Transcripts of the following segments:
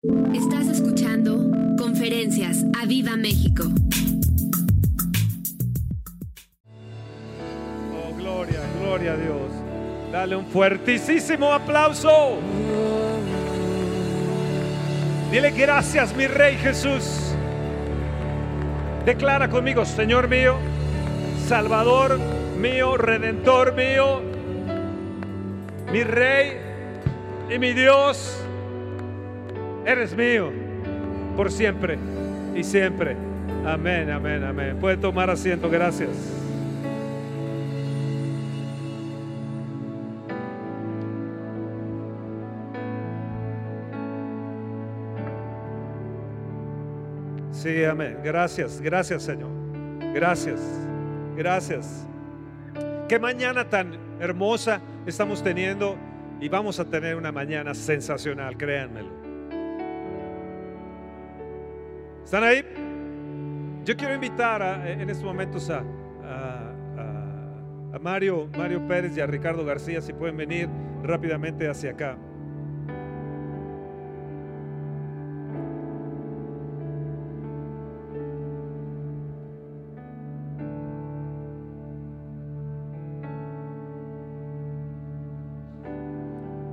Estás escuchando Conferencias a Viva México. Oh, gloria, gloria a Dios. Dale un fuertísimo aplauso. Dile gracias, mi Rey Jesús. Declara conmigo, Señor mío, Salvador mío, Redentor mío, mi Rey y mi Dios. Eres mío por siempre y siempre. Amén, amén, amén. Puede tomar asiento, gracias. Sí, amén. Gracias, gracias Señor. Gracias, gracias. Qué mañana tan hermosa estamos teniendo y vamos a tener una mañana sensacional, créanmelo. ¿Están ahí? Yo quiero invitar a- en estos momentos a- a Mario, Mario Pérez y a Ricardo García, si pueden venir rápidamente hacia acá.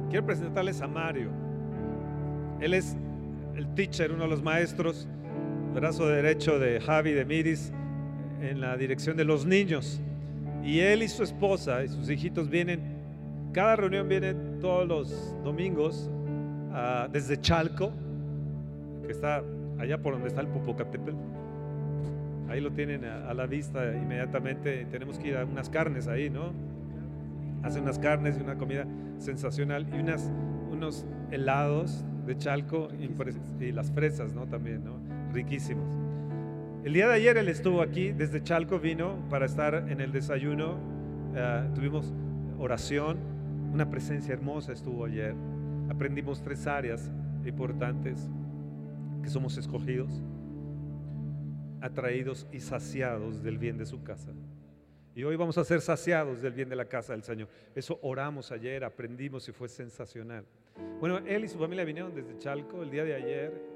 Quiero presentarles a Mario. Él es el teacher, uno de los maestros, brazo derecho de Javi de Miris en la dirección de los niños. Y él y su esposa y sus hijitos vienen, cada reunión vienen todos los domingos ah, desde Chalco, que está allá por donde está el Popocatépetl. Ahí lo tienen a, a la vista inmediatamente. Tenemos que ir a unas carnes ahí, ¿no? Hacen unas carnes y una comida sensacional y unas, unos helados de Chalco impres- y las fresas, ¿no? También, ¿no? Riquísimos. El día de ayer él estuvo aquí, desde Chalco vino para estar en el desayuno. Ah, tuvimos oración, una presencia hermosa estuvo ayer. Aprendimos tres áreas importantes, que somos escogidos, atraídos y saciados del bien de su casa. Y hoy vamos a ser saciados del bien de la casa del Señor. Eso oramos ayer, aprendimos y fue sensacional. Bueno, él y su familia vinieron desde Chalco el día de ayer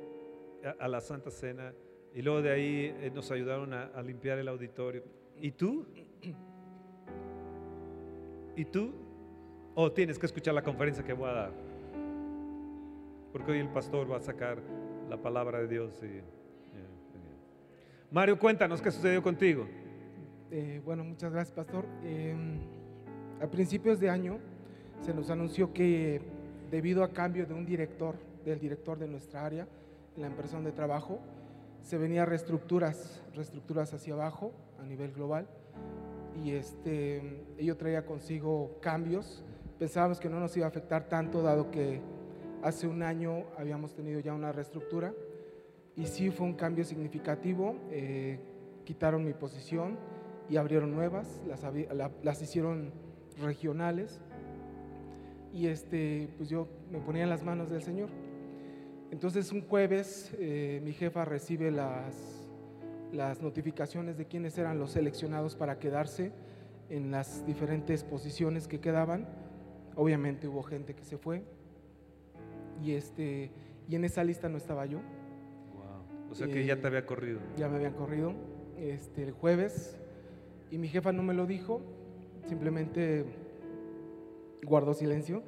a, la Santa Cena y luego de ahí eh, nos ayudaron a, limpiar el auditorio. ¿Y tú? ¿Y tú? ¿O tienes que escuchar la conferencia que voy a dar? Porque hoy el pastor va a sacar la palabra de Dios. y- Mario, cuéntanos qué sucedió contigo. Eh, bueno, muchas gracias, pastor. Eh, a principios de año se nos anunció que debido a cambio de un director, del director de nuestra área, la empresa donde trabajo, se venía reestructuras, reestructuras hacia abajo a nivel global. Y este, ello traía consigo cambios. Pensábamos que no nos iba a afectar tanto, dado que hace un año habíamos tenido ya una reestructura. Y sí fue un cambio significativo. eh, quitaron mi posición y abrieron nuevas, las, las hicieron regionales. Y este, pues yo me ponía en las manos del Señor. Entonces un jueves eh, mi jefa recibe las, las notificaciones de quiénes eran los seleccionados para quedarse en las diferentes posiciones que quedaban. Obviamente hubo gente que se fue y, este, y en esa lista no estaba yo, O sea que ya Eh, te había corrido. ya me habían corrido este, el jueves y mi jefa no me lo dijo, simplemente guardó silencio.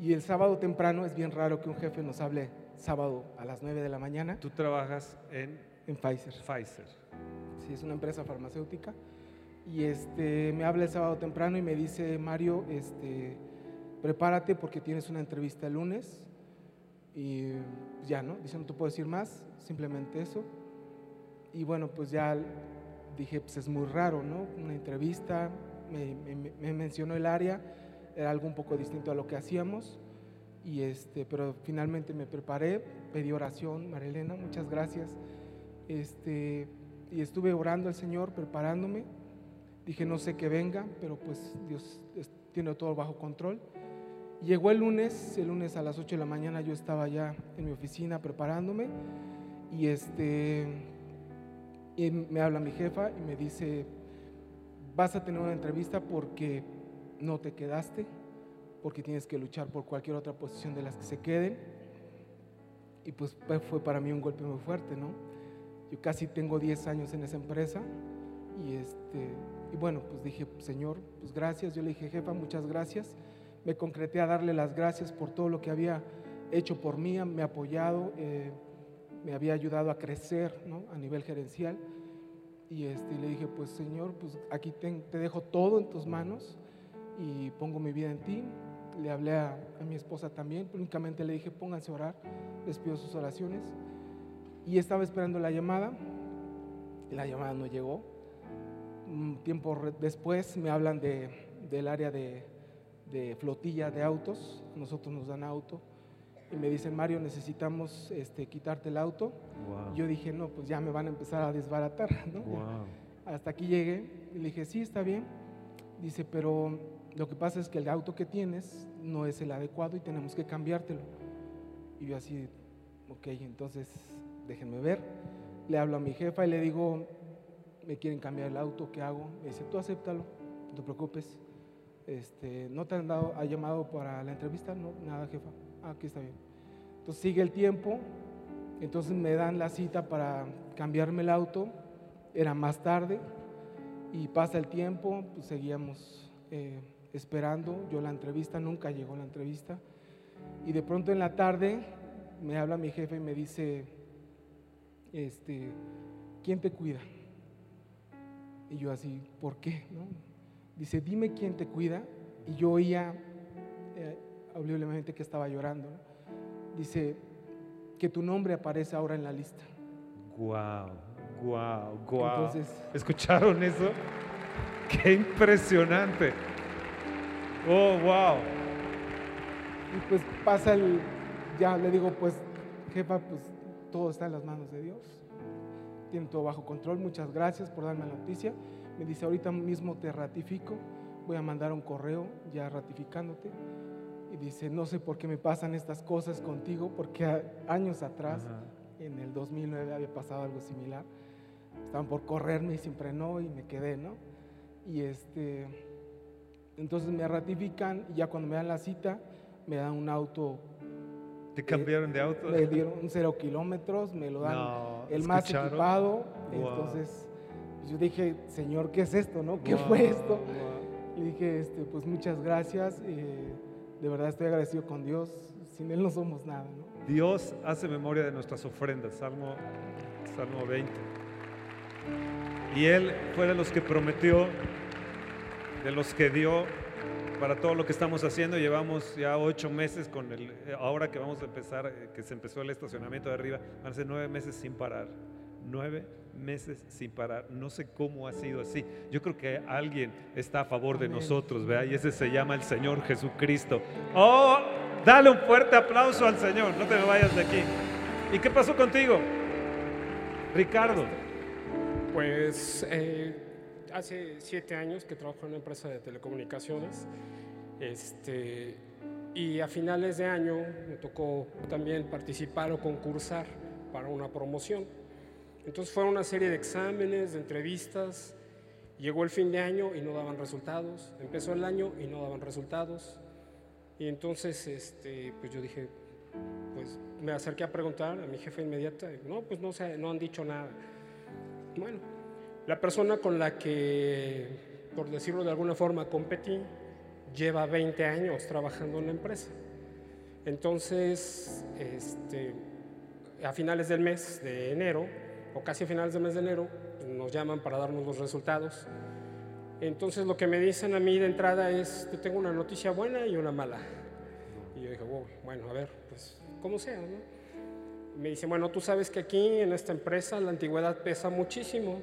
Y el sábado temprano es bien raro que un jefe nos hable sábado a las 9 de la mañana Tú trabajas en en Pfizer. Pfizer. Sí, es una empresa farmacéutica. Y este, me habla el sábado temprano y me dice, Mario, este, prepárate porque tienes una entrevista el lunes. Y ya, ¿no? Dice, no te puedo decir más, simplemente eso. Y bueno, pues ya dije, pues es muy raro, ¿no? Una entrevista, me, me- me mencionó el área, era algo un poco distinto a lo que hacíamos. Y este, pero finalmente me preparé, pedí oración, Marilena, muchas gracias. Este, y estuve orando al Señor, preparándome. Dije, no sé qué venga, pero pues Dios tiene todo bajo control. Llegó el lunes, el lunes a las 8 de la mañana yo estaba ya en mi oficina preparándome y este y me habla mi jefa y me dice, vas a tener una entrevista porque no te quedaste, porque tienes que luchar por cualquier otra posición de las que se queden. y pues fue para mí un golpe muy fuerte, ¿no? Yo casi tengo 10 años en esa empresa y, este, y bueno, pues dije, Señor, pues gracias. Yo le dije, jefa, muchas gracias. Me concreté a darle las gracias por todo lo que había hecho por mí, me ha apoyado, eh, me había ayudado a crecer ¿no? a nivel gerencial. Y este, le dije, pues Señor, pues aquí te, dejo todo en tus manos y pongo mi vida en ti. Le hablé a, a mi esposa también, únicamente le dije, pónganse a orar, les pido sus oraciones. Y estaba esperando la llamada, y la llamada no llegó. Un tiempo después me hablan de, del área de, de, flotilla de autos, nosotros nos dan auto, y me dicen, Mario, necesitamos este, quitarte el auto. Yo dije, no, pues ya me van a empezar a desbaratar. ¿no? Hasta aquí llegué y le dije, sí, está bien. Dice, pero lo que pasa es que el auto que tienes no es el adecuado y tenemos que cambiártelo. Y yo así, ok, entonces déjenme ver. Le hablo a mi jefa y le digo, me quieren cambiar el auto, ¿qué hago? Me dice, tú acéptalo, no te preocupes. Este, ¿No te han dado, ha llamado para la entrevista? No, nada, jefa. Ah, aquí está bien. Entonces sigue el tiempo, entonces me dan la cita para cambiarme el auto, era más tarde, y pasa el tiempo, pues seguíamos eh, esperando, yo la entrevista, nunca llegó la entrevista, y de pronto en la tarde me habla mi jefe y me dice, este, ¿quién te cuida? Y yo así, ¿por qué? Dice, dime quién te cuida. Y yo oía eh, que estaba llorando. Dice, que tu nombre aparece ahora en la lista. Guau, guau, guau. ¿Escucharon eso? Qué impresionante. Oh, wow. Y pues pasa el, ya le digo, pues, jefa, pues todo está en las manos de Dios. Tiene todo bajo control. Muchas gracias por darme la noticia. Me dice, ahorita mismo te ratifico. Voy a mandar un correo ya ratificándote. Y dice, no sé por qué me pasan estas cosas contigo, porque años atrás, en el 2009, había pasado algo similar. Estaban por correrme y siempre no, y me quedé, ¿no? Y este, entonces me ratifican y ya cuando me dan la cita, me dan un auto ¿Te cambiaron de auto? Me dieron cero kilómetros, me lo dan el más equipado. Entonces pues, yo dije, Señor, ¿qué es esto? No? ¿Qué fue esto? Y dije, este, pues muchas gracias. Eh, de verdad estoy agradecido con Dios. Sin Él no somos nada. Dios hace memoria de nuestras ofrendas. Salmo, Salmo 20. Y Él fue de los que prometió, de los que dio para todo lo que estamos haciendo. Llevamos ya ocho meses con el, eh, ahora que vamos a empezar, eh, que se empezó el estacionamiento de arriba, van a ser nueve meses sin parar. Nueve meses sin parar. No sé cómo ha sido así. Yo creo que alguien está a favor de nosotros, ¿vea? Y ese se llama el Señor Jesucristo. Oh, dale un fuerte aplauso al Señor. No te me vayas de aquí. ¿Y qué pasó contigo, Ricardo? Pues eh, hace siete años que trabajo en una empresa de telecomunicaciones. Este, y a finales de año me tocó también participar o concursar para una promoción. Entonces fue una serie de exámenes, de entrevistas. Llegó el fin de año y no daban resultados. Empezó el año y no daban resultados. Y entonces este, pues yo dije, pues me acerqué a preguntar a mi jefe inmediata. No, pues no, sé, no han dicho nada. Bueno, la persona con la que, por decirlo de alguna forma, competí, lleva 20 años trabajando en la empresa. Entonces, este, a finales del mes de enero, o casi a finales del mes de enero, nos llaman para darnos los resultados. Entonces, lo que me dicen a mí de entrada es, te tengo una noticia buena y una mala. Y yo dije, bueno, a ver, pues, como sea, Me dice, bueno, tú sabes que aquí en esta empresa la antigüedad pesa muchísimo.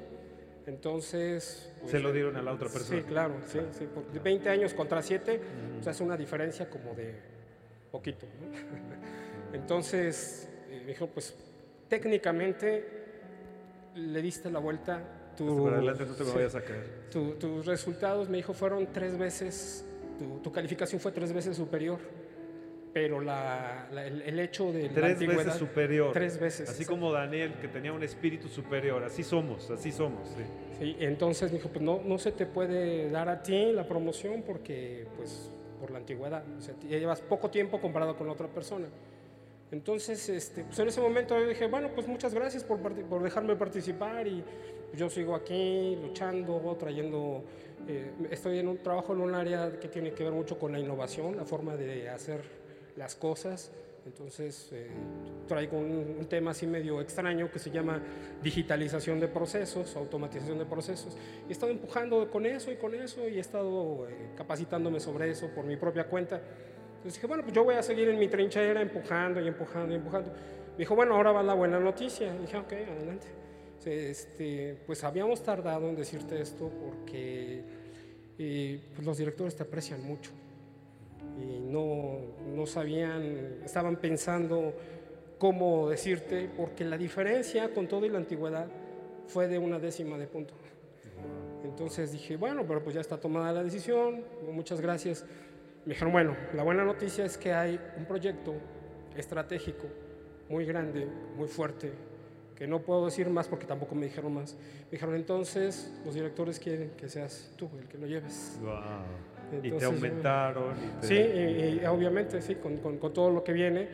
Entonces... Pues, Se lo dieron a la otra persona. Sí, claro, sí, sí. 20 años contra 7, pues hace una diferencia como de poquito. Entonces, eh, dijo, pues técnicamente le diste la vuelta. Tu, adelante no te vayas a caer. tus resultados, me dijo, fueron tres veces, tu calificación fue tres veces superior pero la, el, hecho de tres veces superior. tres veces así como Daniel que tenía un espíritu superior así somos así somos sí, sí entonces dijo pues no no se te puede dar a ti la promoción porque pues por la antigüedad o sea, llevas poco tiempo comparado con otra persona. Entonces, este, pues en ese momento yo dije, bueno, pues muchas gracias por, por dejarme participar y yo sigo aquí luchando, trayendo, eh, estoy en un trabajo en un área que tiene que ver mucho con la innovación, la forma de hacer las cosas. Entonces eh, traigo un, tema así medio extraño que se llama digitalización de procesos, automatización de procesos. He estado empujando con eso y con eso y he estado eh, capacitándome sobre eso por mi propia cuenta. Entonces dije, bueno, pues yo voy a seguir en mi trinchera empujando y empujando y empujando. Me dijo, bueno, ahora va la buena noticia. Y dije, ok, adelante. Este, pues habíamos tardado en decirte esto porque eh, pues los directores te aprecian mucho y no, no sabían, estaban pensando cómo decirte, porque la diferencia con todo y la antigüedad fue de una décima de punto. Entonces dije, bueno, pero pues ya está tomada la decisión, muchas gracias. Me dijeron, bueno, la buena noticia es que hay un proyecto estratégico muy grande, muy fuerte, que no puedo decir más porque tampoco me dijeron más. Me dijeron, entonces los directores quieren que seas tú el que lo lleves. Y te aumentaron. Sí, y, obviamente, sí, con, con, con, todo lo que viene,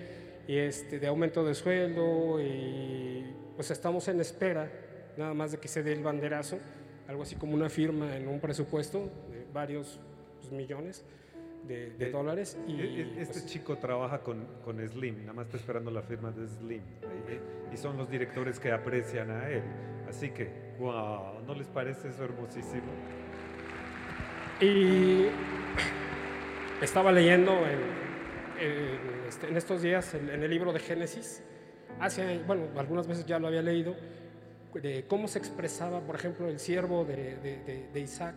y este, de aumento de sueldo, y pues estamos en espera, nada más de que se dé el banderazo, algo así como una firma en un presupuesto de varios pues, millones de, eh, dólares. Y, este pues, chico trabaja con, con, Slim, nada más está esperando la firma de Slim. Y, son los directores que aprecian a él. Así que, wow, ¿no les parece eso hermosísimo? Y estaba leyendo en, este, en estos días en, el libro de Génesis, hace, bueno, algunas veces ya lo había leído, de cómo se expresaba, por ejemplo, el siervo de, de, de Isaac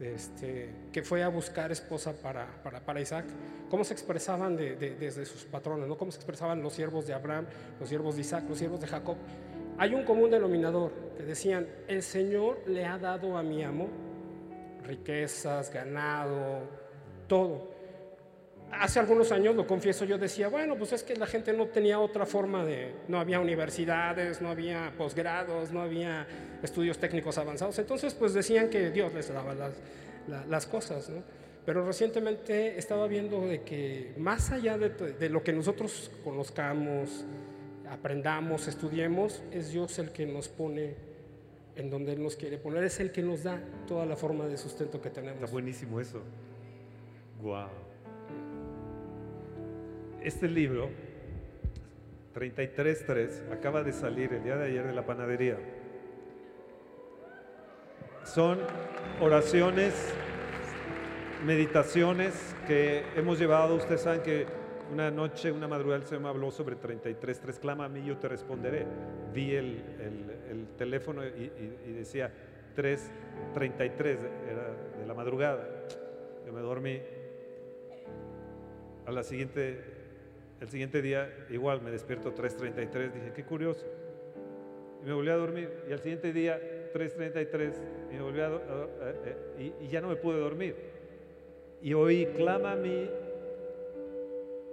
este, que fue a buscar esposa para, para, para Isaac, cómo se expresaban de, desde sus patrones, ¿no? cómo se expresaban los siervos de Abraham, los siervos de Isaac, los siervos de Jacob. Hay un común denominador que decían, el Señor le ha dado a mi amo riquezas, ganado, todo hace algunos años, lo confieso, yo decía, bueno, pues es que la gente no tenía otra forma de, no había universidades, no había posgrados, no había estudios técnicos avanzados, entonces pues decían que Dios les daba las, las cosas, ¿no? Pero recientemente estaba viendo de que más allá de, de, lo que nosotros conozcamos, aprendamos, estudiemos, es Dios el que nos pone en donde Él nos quiere poner, es el que nos da toda la forma de sustento que tenemos. Está buenísimo eso. Wow. Este libro, 33.3, acaba de salir el día de ayer de la panadería. Son oraciones, meditaciones que hemos llevado. Ustedes saben que una noche, una madrugada, el Señor me habló sobre 33.3. Clama a mí, yo te responderé. Vi el, teléfono y, decía 3.33, era de la madrugada. Yo me dormí. A la siguiente el siguiente día igual me despierto 3.33, dije, qué curioso. Y me volví a dormir. Y al siguiente día 3.33 y me volví a, eh, y, ya no me pude dormir. Y oí, clama a mí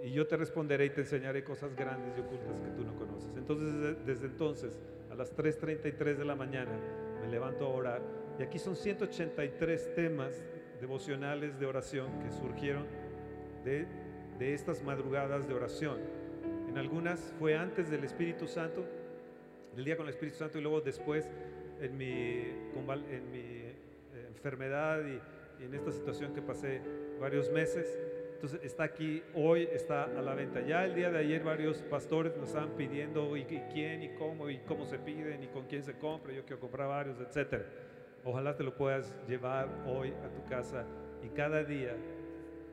y yo te responderé y te enseñaré cosas grandes y ocultas que tú no conoces. Entonces desde, entonces a las 3.33 de la mañana me levanto a orar y aquí son 183 temas devocionales de oración que surgieron de de estas madrugadas de oración. En algunas fue antes del Espíritu Santo, del día con el Espíritu Santo, y luego después en mi, en mi eh, enfermedad y, en esta situación que pasé varios meses. Entonces está aquí hoy, está a la venta. Ya el día de ayer varios pastores nos estaban pidiendo y, quién y cómo y cómo se piden y con quién se compra. Yo quiero comprar varios, etcétera. Ojalá te lo puedas llevar hoy a tu casa y cada día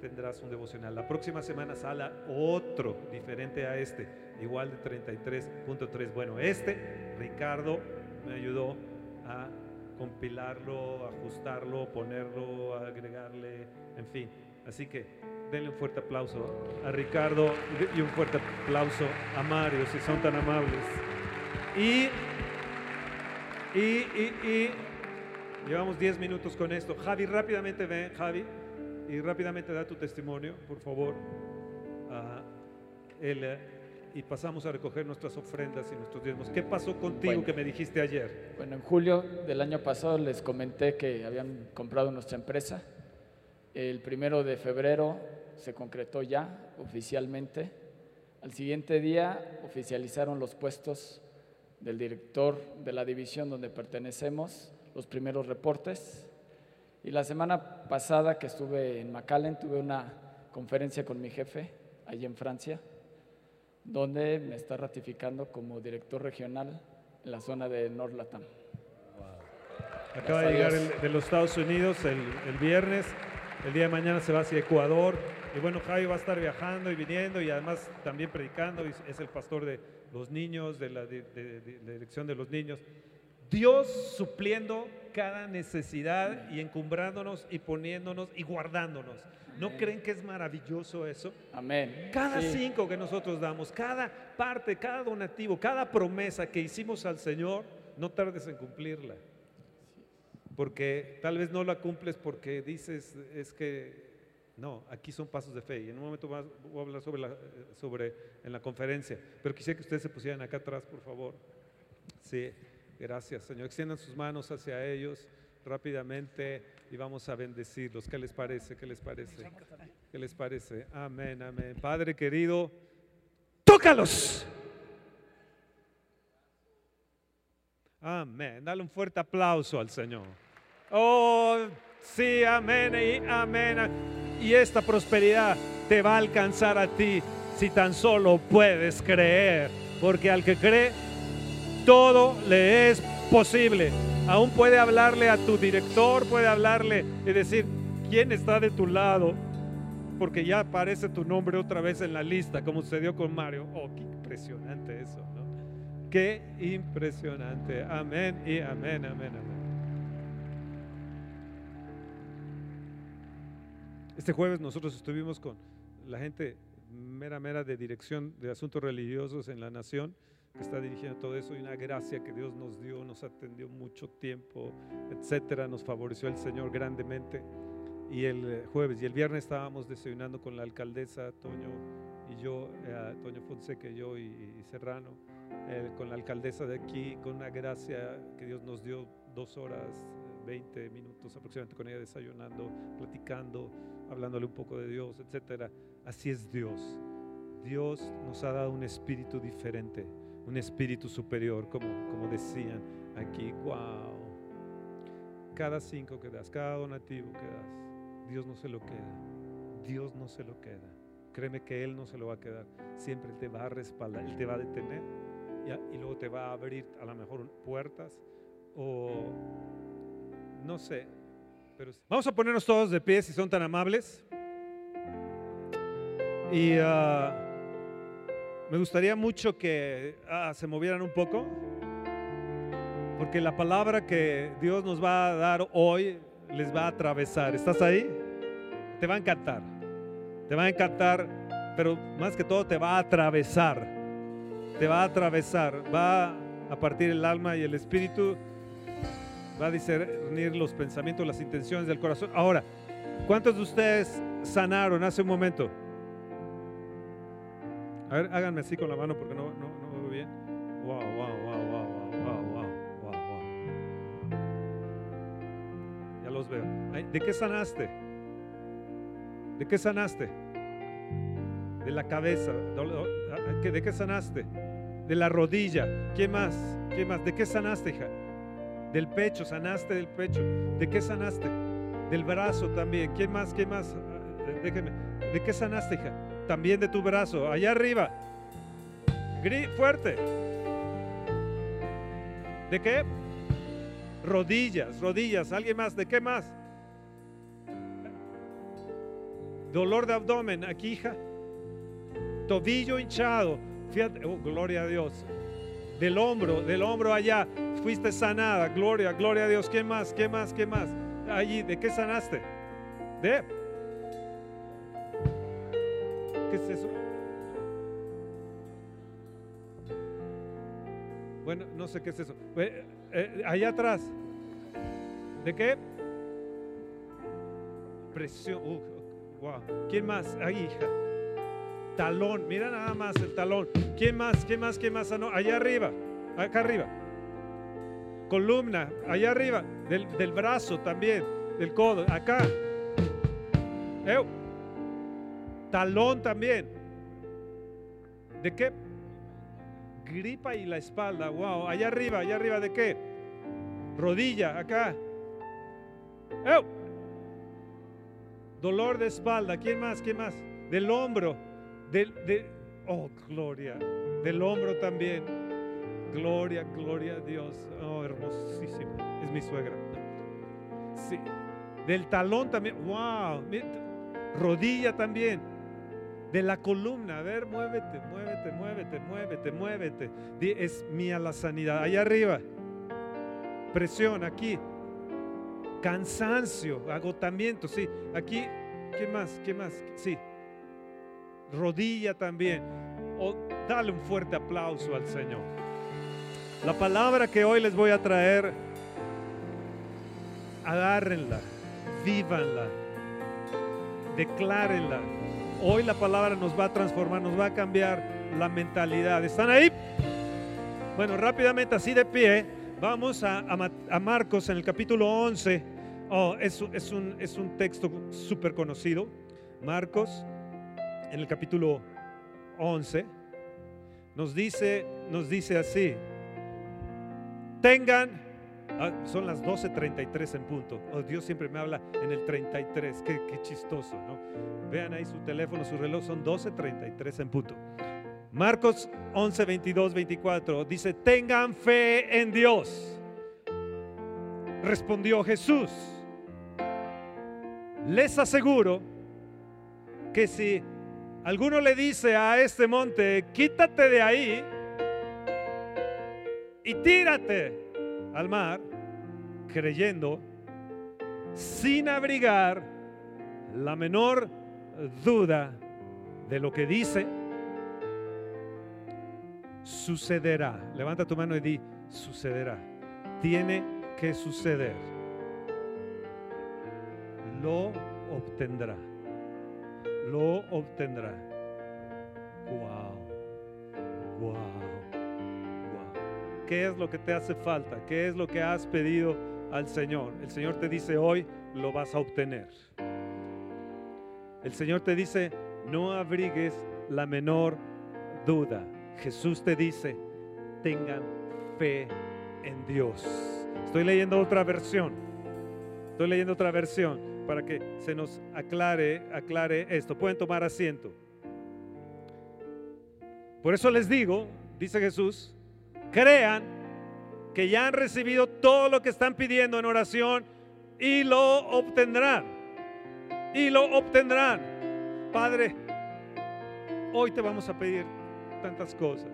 tendrás un devocional. La próxima semana sale otro diferente a este, igual de 33.3. Bueno, este, Ricardo me ayudó a compilarlo, ajustarlo, ponerlo, agregarle, en fin. Así que denle un fuerte aplauso a Ricardo y un fuerte aplauso a Mario, si son tan amables. Y, y, y, y llevamos 10 minutos con esto. Javi, rápidamente ven, Javi y rápidamente da tu testimonio, por favor, a él, y pasamos a recoger nuestras ofrendas y nuestros diezmos. ¿Qué pasó contigo que me dijiste ayer? Bueno, en julio del año pasado les comenté que habían comprado nuestra empresa. El primero de febrero se concretó ya oficialmente. Al siguiente día oficializaron los puestos del director de la división donde pertenecemos, los primeros reportes. Y la semana pasada que estuve en McAllen tuve una conferencia con mi jefe allí en Francia, donde me está ratificando como director regional en la zona de Norlatam. Acaba de llegar de los Estados Unidos el, el, viernes. El día de mañana se va hacia Ecuador. Y bueno, Javi va a estar viajando y viniendo y además también predicando. Es el pastor de los niños, de la, de, la dirección de los niños. Dios supliendo cada necesidad y encumbrándonos y poniéndonos y guardándonos. ¿No creen que es maravilloso eso? Amén. Cada cinco que nosotros damos, cada parte, cada donativo, cada promesa que hicimos al Señor, no tardes en cumplirla. Porque tal vez no la cumples porque dices, es que no, aquí son pasos de fe. Y en un momento más voy a hablar sobre, la, sobre en la conferencia. Pero quisiera que ustedes se pusieran acá atrás, por favor. Sí. Gracias, Señor. Extiendan sus manos hacia ellos rápidamente y vamos a bendecirlos. ¿Qué les parece? ¿Qué les parece? ¿Qué les parece? Amén, amén. Padre querido, tócalos. Amén. Dale un fuerte aplauso al Señor. Oh, sí, amén y amén. Y esta prosperidad te va a alcanzar a ti si tan solo puedes creer. Porque al que cree, todo le es posible. Aún puede hablarle a tu director, puede hablarle y decir, ¿quién está de tu lado? Porque ya aparece tu nombre otra vez en la lista, como sucedió con Mario. Oh, qué impresionante eso, ¿no? Qué impresionante. Amén y amén, amén, amén. Este jueves nosotros estuvimos con la gente mera, mera de dirección de asuntos religiosos en la nación que está dirigiendo todo eso y una gracia que Dios nos dio, nos atendió mucho tiempo, etcétera, nos favoreció el Señor grandemente. Y el eh, jueves y el viernes estábamos desayunando con la alcaldesa Toño y yo, eh, Toño Fonseca y yo y, Serrano, eh, con la alcaldesa de aquí, con una gracia que Dios nos dio dos horas, 20 minutos aproximadamente con ella desayunando, platicando, hablándole un poco de Dios, etcétera. Así es Dios. Dios nos ha dado un espíritu diferente un espíritu superior, como, como decían aquí. Wow. Cada cinco que das, cada donativo que das, Dios no se lo queda. Dios no se lo queda. Créeme que Él no se lo va a quedar. Siempre Él te va a respaldar, Él te va a detener y, y luego te va a abrir a lo mejor puertas o no sé. Pero vamos a ponernos todos de pie si son tan amables. Y uh, me gustaría mucho que ah, se movieran un poco, porque la palabra que Dios nos va a dar hoy les va a atravesar. ¿Estás ahí? Te va a encantar. Te va a encantar, pero más que todo te va a atravesar. Te va a atravesar. Va a partir el alma y el espíritu. Va a discernir los pensamientos, las intenciones del corazón. Ahora, ¿cuántos de ustedes sanaron hace un momento? A ver, háganme así con la mano porque no, no, no veo bien. Wow, wow, wow, wow, wow, wow, wow, wow. Ya los veo. ¿De qué sanaste? ¿De qué sanaste? De la cabeza. ¿De qué sanaste? De la rodilla. ¿Quién más? ¿Quién más? ¿De qué sanaste, hija? Del pecho, sanaste del pecho. ¿De qué sanaste? Del brazo también. ¿Quién más? ¿Quién más? Déjeme. ¿De qué sanaste, hija? también de tu brazo, allá arriba. Fuerte. ¿De qué? Rodillas, rodillas. ¿Alguien más? ¿De qué más? Dolor de abdomen, aquí, hija. Tobillo hinchado. Fíjate, oh, gloria a Dios. Del hombro, del hombro allá. Fuiste sanada. Gloria, gloria a Dios. ¿Qué más? ¿Qué más? ¿Qué más? Allí, ¿de qué sanaste? De ¿Qué es eso? Bueno, no sé qué es eso. Eh, eh, allá atrás. ¿De qué? Presión. wow. ¿Quién más? Ahí, hija. Talón. Mira nada más el talón. ¿Quién más? ¿Quién más? ¿Quién más? No, allá arriba. Acá arriba. Columna. Allá arriba. Del, del brazo también. Del codo. Acá. Talón también. ¿De qué? Gripa y la espalda. Wow. Allá arriba, allá arriba, ¿de qué? Rodilla, acá. ¡Ew! Dolor de espalda. ¿Quién más? ¿Quién más? Del hombro. Del, de, oh, gloria. Del hombro también. Gloria, gloria a Dios. Oh, hermosísimo. Es mi suegra. Sí. Del talón también. Wow. Rodilla también. De la columna. A ver, muévete, muévete, muévete, muévete, muévete. Es mía la sanidad. Allá arriba. Presión aquí. Cansancio, agotamiento. Sí. Aquí. ¿Qué más? ¿Qué más? Sí. Rodilla también. Oh, dale un fuerte aplauso al Señor. La palabra que hoy les voy a traer, agárrenla, vívanla, declárenla. Hoy la palabra nos va a transformar, nos va a cambiar la mentalidad. ¿Están ahí? Bueno, rápidamente, así de pie, vamos a, Marcos en el capítulo 11. Oh, es, es, un, es un texto súper conocido. Marcos en el capítulo 11 nos dice, nos dice así tengan, ah, son las 12.33 en punto. Oh, Dios siempre me habla en el 33, qué, qué chistoso, ¿no? Vean ahí su teléfono, su reloj, son 12.33 en punto. Marcos 11, 22, 24 dice, tengan fe en Dios. Respondió Jesús, les aseguro que si alguno le dice a este monte, quítate de ahí, y tírate al mar creyendo sin abrigar la menor duda de lo que dice, sucederá. Levanta tu mano y di, sucederá. Tiene que suceder. Lo obtendrá. Lo obtendrá. Wow. Wow. ¿Qué es lo que te hace falta? ¿Qué es lo que has pedido al Señor? El Señor te dice hoy, lo vas a obtener. El Señor te dice, no abrigues la menor duda. Jesús te dice, tengan fe en Dios. Estoy leyendo otra versión. Estoy leyendo otra versión para que se nos aclare, aclare esto. Pueden tomar asiento. Por eso les digo, dice Jesús, crean que ya han recibido todo lo que están pidiendo en oración y lo obtendrán. Y lo obtendrán. Padre, hoy te vamos a pedir tantas cosas.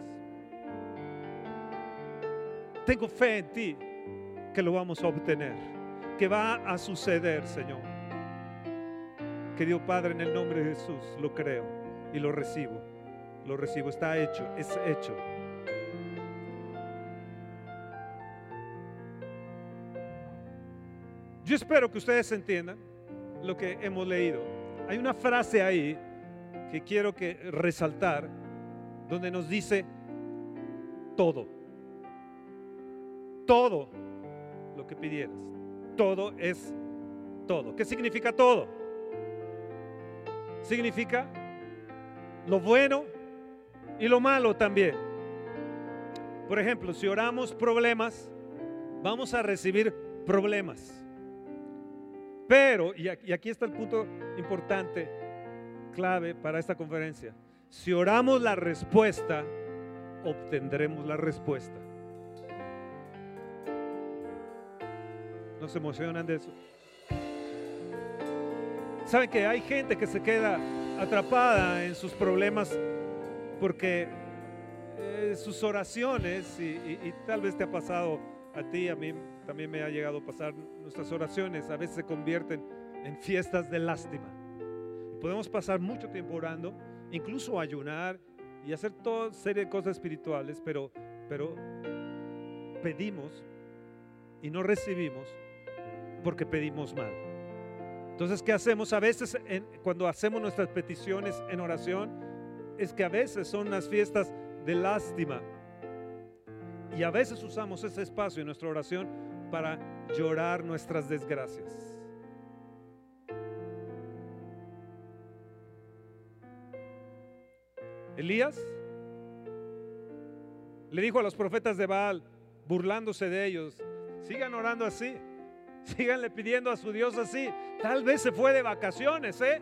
Tengo fe en ti que lo vamos a obtener, que va a suceder, Señor. Querido Padre, en el nombre de Jesús, lo creo y lo recibo. Lo recibo, está hecho, es hecho. Yo espero que ustedes entiendan lo que hemos leído. Hay una frase ahí que quiero que resaltar donde nos dice todo. Todo lo que pidieras. Todo es todo. ¿Qué significa todo? Significa lo bueno y lo malo también. Por ejemplo, si oramos problemas, vamos a recibir problemas. Pero, y aquí está el punto importante, clave para esta conferencia. Si oramos la respuesta, obtendremos la respuesta. ¿No se emocionan de eso? ¿Saben que hay gente que se queda atrapada en sus problemas porque eh, sus oraciones, y tal vez te ha pasado a ti, a mí también me ha llegado a pasar, nuestras oraciones a veces se convierten en fiestas de lástima. Podemos pasar mucho tiempo orando, incluso ayunar y hacer toda serie de cosas espirituales, pero, pero pedimos y no recibimos porque pedimos mal. Entonces, ¿qué hacemos? A veces cuando hacemos nuestras peticiones en oración, es que a veces son las fiestas de lástima y a veces usamos ese espacio en nuestra oración para llorar nuestras desgracias. Elías Le dijo a los profetas de Baal, burlándose de ellos, sigan orando así, síganle pidiendo a su Dios así. Tal vez se fue de vacaciones, ¿eh?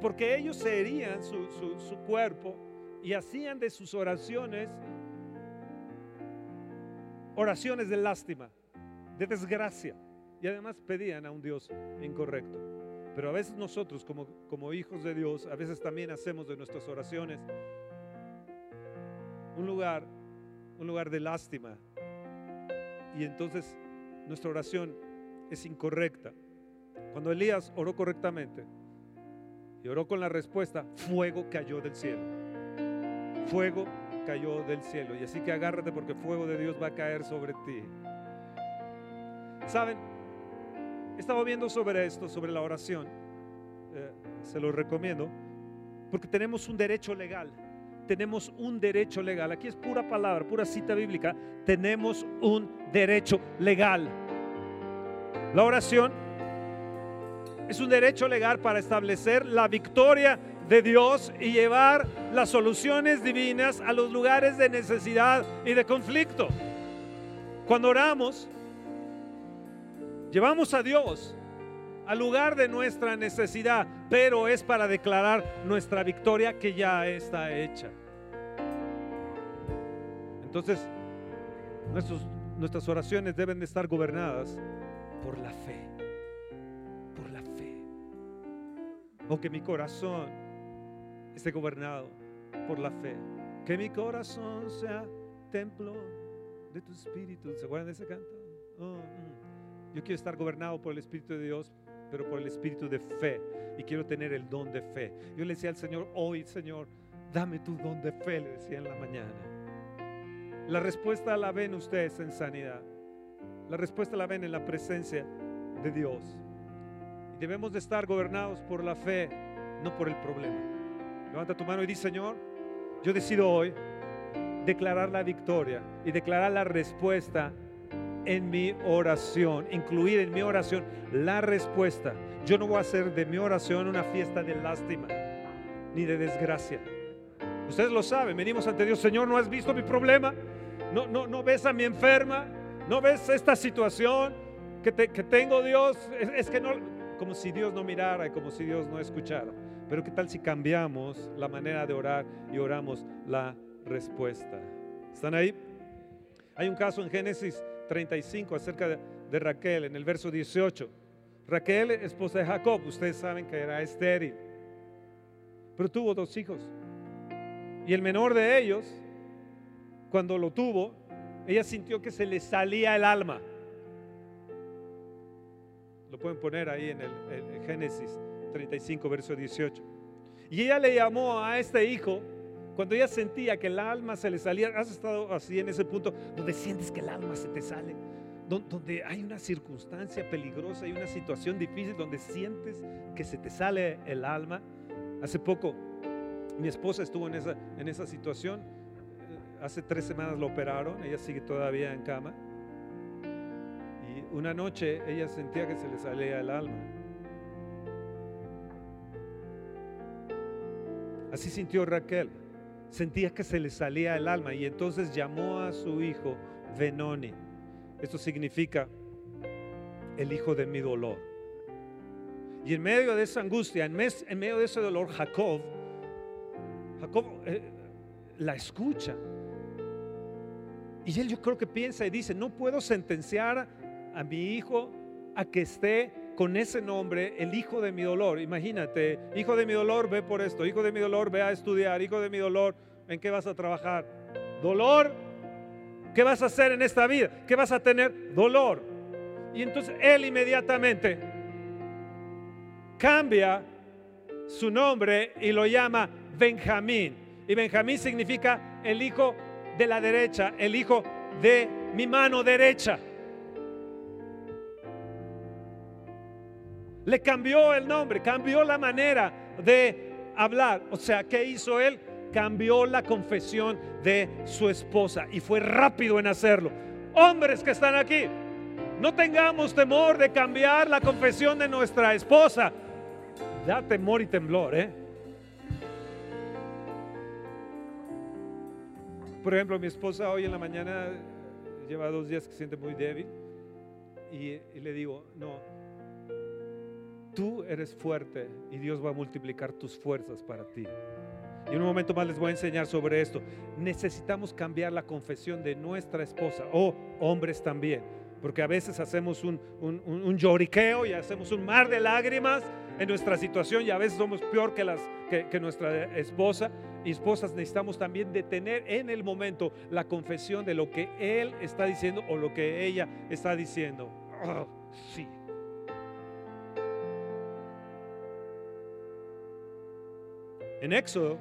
Porque ellos se herían su, su, su cuerpo y hacían de sus oraciones oraciones de lástima, de desgracia. Y además pedían a un Dios incorrecto. Pero a veces nosotros como, hijos de Dios, a veces también hacemos de nuestras oraciones un lugar, un lugar de lástima. Y entonces nuestra oración es incorrecta. Cuando Elías oró correctamente y oró con la respuesta, fuego cayó del cielo. Fuego cayó del cielo. Y así que agárrate porque el fuego de Dios va a caer sobre ti. ¿Saben? Estaba viendo sobre esto, sobre la oración. Eh, se lo recomiendo. Porque tenemos un derecho legal. Tenemos un derecho legal. Aquí es pura palabra, pura cita bíblica. Tenemos un derecho legal. La oración es un derecho legal para establecer la victoria de Dios y llevar las soluciones divinas a los lugares de necesidad y de conflicto. Cuando oramos, llevamos a Dios al lugar de nuestra necesidad, pero es para declarar nuestra victoria que ya está hecha. Entonces, nuestras oraciones deben de estar gobernadas por la fe. Por la fe. O que mi corazón esté gobernado por la fe. Que mi corazón sea templo de tu espíritu. ¿Se acuerdan de ese canto? Oh, mm. Yo quiero estar gobernado por el Espíritu de Dios, pero por el Espíritu de fe. Y quiero tener el don de fe. Yo le decía al Señor, hoy Señor, dame tu don de fe, le decía en la mañana. La respuesta la ven ustedes en sanidad. La respuesta la ven en la presencia de Dios. Debemos de estar gobernados por la fe, no por el problema. Levanta tu mano y dice, Señor, yo decido hoy declarar la victoria y declarar la respuesta en mi oración, incluir en mi oración la respuesta. Yo no voy a hacer de mi oración una fiesta de lástima ni de desgracia. Ustedes lo saben, venimos ante Dios, Señor, ¿no has visto mi problema? ¿No, no, no ves a mi enferma? ¿No ves esta situación que, que tengo, Dios? Es, es que no, como si Dios no mirara y como si Dios no escuchara. Pero ¿qué tal si cambiamos la manera de orar y oramos la respuesta? ¿Están ahí? Hay un caso en Génesis 35 acerca de, Raquel, en el verso 18. Raquel, esposa de Jacob, ustedes saben que era estéril, pero tuvo dos hijos. Y el menor de ellos, cuando lo tuvo, ella sintió que se le salía el alma. Lo pueden poner ahí en el Génesis 35, verso 18. Y ella le llamó a este hijo cuando ella sentía que el alma se le salía. ¿Has estado así en ese punto donde sientes que el alma se te sale? Donde hay una circunstancia peligrosa, hay una situación difícil donde sientes que se te sale el alma. Hace poco mi esposa estuvo en esa, en esa situación. Hace tres semanas lo operaron, ella sigue todavía en cama. Y una noche ella sentía que se le salía el alma. Así sintió Raquel. Sentía que se le salía el alma y entonces llamó a su hijo Benoni. Esto significa el hijo de mi dolor. Y en medio de esa angustia, en, medio de ese dolor, Jacob, Jacob eh, la escucha. Y él yo creo que piensa y dice, no puedo sentenciar a mi hijo a que esté con ese nombre, el hijo de mi dolor. Imagínate, hijo de mi dolor, ve por esto, hijo de mi dolor, ve a estudiar, hijo de mi dolor, ¿en qué vas a trabajar? Dolor, ¿qué vas a hacer en esta vida? ¿Qué vas a tener? Dolor. Y entonces él inmediatamente cambia su nombre y lo llama Benjamín. Y Benjamín significa el hijo de la derecha, el hijo de mi mano derecha. Le cambió el nombre, cambió la manera de hablar. O sea, ¿qué hizo él? Cambió la confesión de su esposa y fue rápido en hacerlo. Hombres que están aquí, no tengamos temor de cambiar la confesión de nuestra esposa. Da temor y temblor, ¿eh? Por ejemplo, mi esposa hoy en la mañana lleva dos días que se siente muy débil y, y le digo, no, tú eres fuerte y Dios va a multiplicar tus fuerzas para ti. Y en un momento más les voy a enseñar sobre esto. Necesitamos cambiar la confesión de nuestra esposa o hombres también. Porque a veces hacemos un, un, lloriqueo y hacemos un mar de lágrimas en nuestra situación y a veces somos peor que, las, que, que nuestra esposa. Y esposas necesitamos también detener en el momento la confesión de lo que él está diciendo o lo que ella está diciendo. Ah, sí. En Éxodo,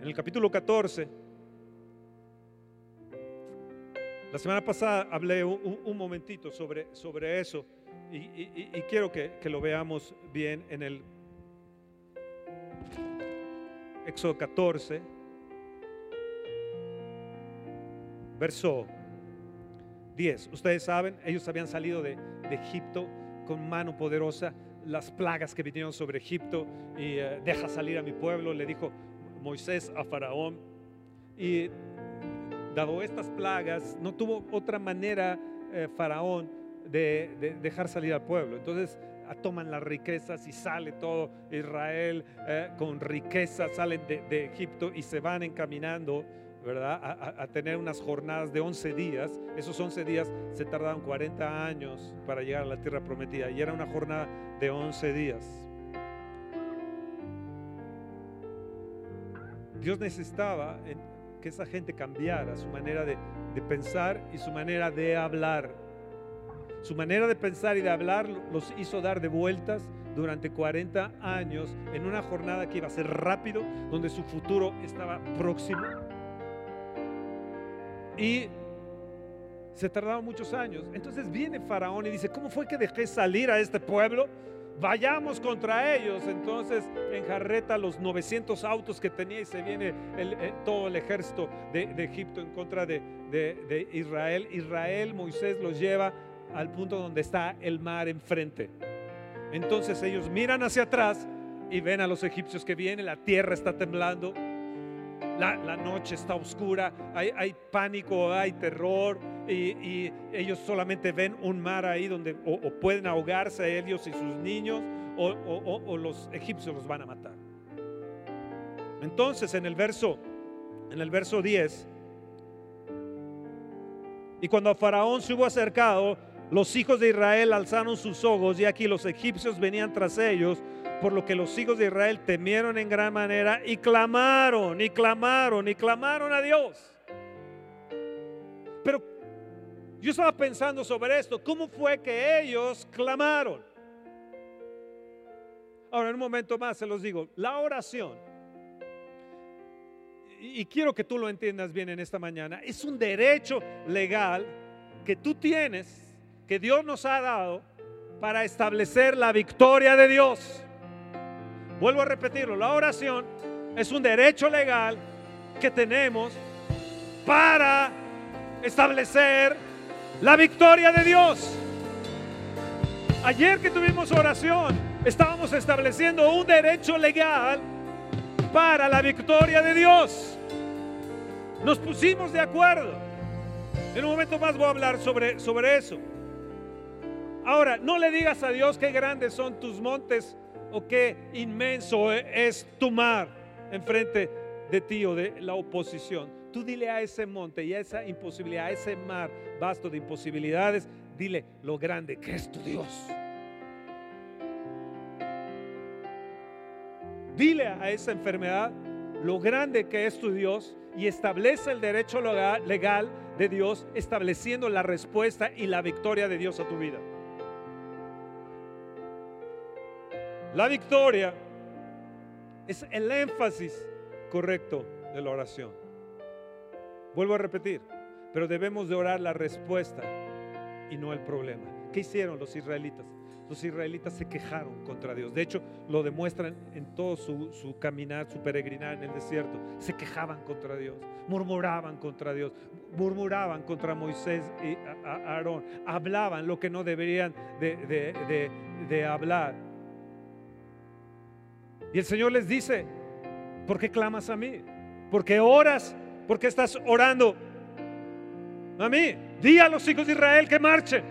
en el capítulo 14, la semana pasada hablé un, momentito sobre, sobre eso y, quiero que, lo veamos bien en el Éxodo 14, verso 10. Ustedes saben, ellos habían salido de Egipto con mano poderosa, las plagas que vinieron sobre Egipto y eh, deja salir a mi pueblo, le dijo Moisés a Faraón. Y dado estas plagas, no tuvo otra manera eh, Faraón de, de dejar salir al pueblo. Entonces ah, toman las riquezas y sale todo Israel eh, con riquezas, salen de Egipto y se van encaminando. ¿Verdad? A, tener unas jornadas de 11 días. Esos 11 días se tardaron 40 años para llegar a la tierra prometida y era una jornada de 11 días. Dios necesitaba que esa gente cambiara su manera de, de pensar y su manera de hablar. Su manera de pensar y de hablar los hizo dar de vueltas durante 40 años en una jornada que iba a ser rápido, donde su futuro estaba próximo. Y se tardaron muchos años. Entonces viene Faraón y dice, ¿cómo fue que dejé salir a este pueblo? Vayamos contra ellos. Entonces enjarreta los 900 autos que tenía y se viene eh, todo el ejército de, Egipto en contra de, de- de Israel. Israel, Moisés los lleva al punto donde está el mar enfrente. Entonces ellos miran hacia atrás y ven a los egipcios que vienen, la tierra está temblando, la, la noche está oscura, hay, hay pánico, hay terror y, y ellos solamente ven un mar ahí donde o, pueden ahogarse ellos y sus niños o, o- o- los egipcios los van a matar. Entonces en el verso, en el verso 10, y cuando Faraón se hubo acercado, los hijos de Israel alzaron sus ojos y aquí los egipcios venían tras ellos, por lo que los hijos de Israel temieron en gran manera y clamaron, y clamaron, y clamaron a Dios. Pero yo estaba pensando sobre esto, ¿cómo fue que ellos clamaron? Ahora, en un momento más se los digo, la oración, y quiero que tú lo entiendas bien en esta mañana, es un derecho legal que tú tienes, que Dios nos ha dado para establecer la victoria de Dios. Vuelvo a repetirlo, la oración es un derecho legal que tenemos para establecer la victoria de Dios. Ayer que tuvimos oración, estábamos estableciendo un derecho legal para la victoria de Dios. Nos pusimos de acuerdo. En un momento más voy a hablar sobre, sobre eso. Ahora, no le digas a Dios qué grandes son tus montes o qué inmenso es tu mar enfrente de ti o de la oposición. Tú dile a ese monte y a esa imposibilidad, a ese mar vasto de imposibilidades, dile lo grande que es tu Dios. Dile a esa enfermedad lo grande que es tu Dios y establece el derecho legal- legal de Dios, estableciendo la respuesta y la victoria de Dios a tu vida. La victoria es el énfasis correcto de la oración. Vuelvo a repetir, pero debemos de orar la respuesta y no el problema. ¿Qué hicieron los israelitas? Los israelitas se quejaron contra Dios. De hecho, lo demuestran en todo su, caminar, su peregrinar en el desierto. Se quejaban contra Dios, murmuraban contra Dios, murmuraban contra Moisés y Aarón. Hablaban lo que no deberían de, de- de- de hablar. Y el Señor les dice, ¿por qué clamas a mí? Porque oras ¿Por qué estás orando? A mí, di a los hijos de Israel que marchen.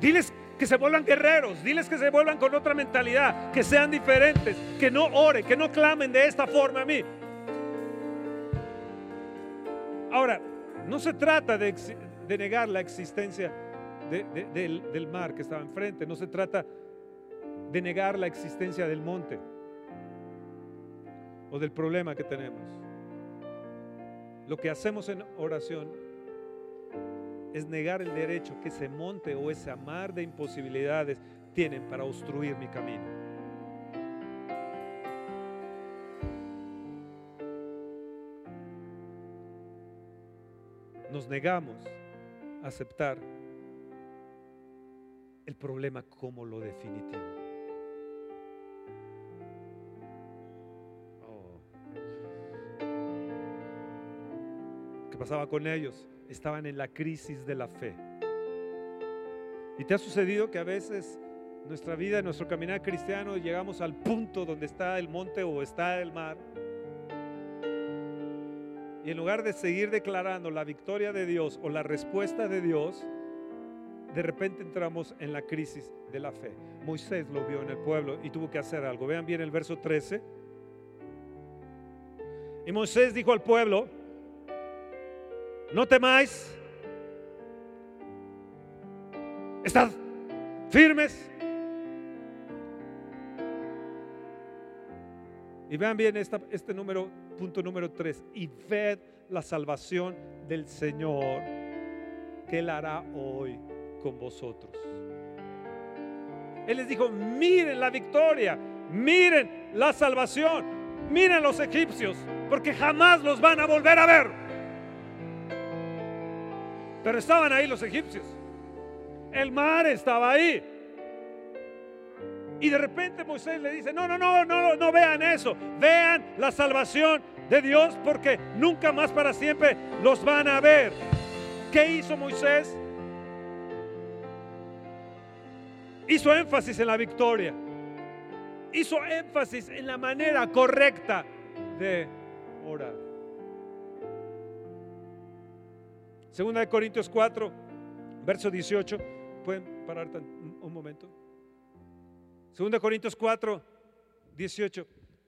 Diles que se vuelvan guerreros, diles que se vuelvan con otra mentalidad, que sean diferentes, que no oren, que no clamen de esta forma a mí. Ahora, no se trata de, negar la existencia del mar que estaba enfrente, no se trata de negar la existencia del monte o del problema que tenemos. Lo que hacemos en oración es negar el derecho que ese monte o ese mar de imposibilidades tienen para obstruir mi camino. Nos negamos a aceptar el problema como lo definitivo. ¿Qué pasaba con ellos? estaban en la crisis de la fe. ¿Y te ha sucedido que a veces nuestra vida, nuestro caminar cristiano, llegamos al punto donde está el monte o está el mar? Y en lugar de seguir declarando la victoria de Dios o la respuesta de Dios, de repente entramos en la crisis de la fe. Moisés lo vio en el pueblo y tuvo que hacer algo. Vean bien el verso 13. Y Moisés dijo al pueblo, no temáis, estad firmes. Y vean bien este número, punto número 3, y ved la salvación del Señor que Él hará hoy con vosotros. Él les dijo, miren la victoria, miren la salvación, miren los egipcios, porque jamás los van a volver a ver. Pero estaban ahí los egipcios. El mar estaba ahí. Y de repente Moisés le dice, no, no, no, no, no vean eso. Vean la salvación de Dios porque nunca más para siempre los van a ver. ¿Qué hizo Moisés? Hizo énfasis en la victoria. Hizo énfasis en la manera correcta de orar. Segunda de Corintios 4, verso 18. ¿Pueden parar un momento? Segunda de Corintios 4, 18.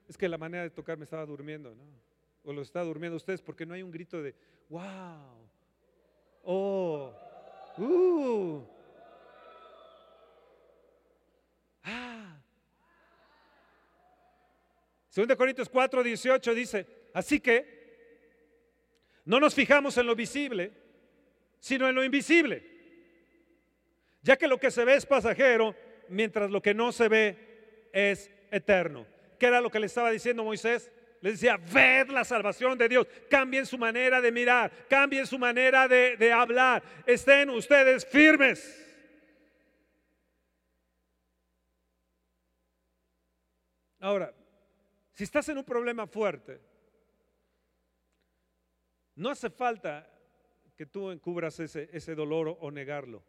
Es que la manera de tocar me estaba durmiendo, ¿no? O lo está durmiendo ustedes porque no hay un grito de wow. Oh. Uh. Ah. Segunda de Corintios 4, 18 dice, así que no nos fijamos en lo visible, sino en lo invisible. Ya que lo que se ve es pasajero, mientras lo que no se ve es eterno. ¿Qué era lo que le estaba diciendo Moisés? Les decía, ved la salvación de Dios, cambien su manera de mirar, cambien su manera de, de hablar, estén ustedes firmes. Ahora, si estás en un problema fuerte, no hace falta que tú encubras ese, ese dolor o negarlo.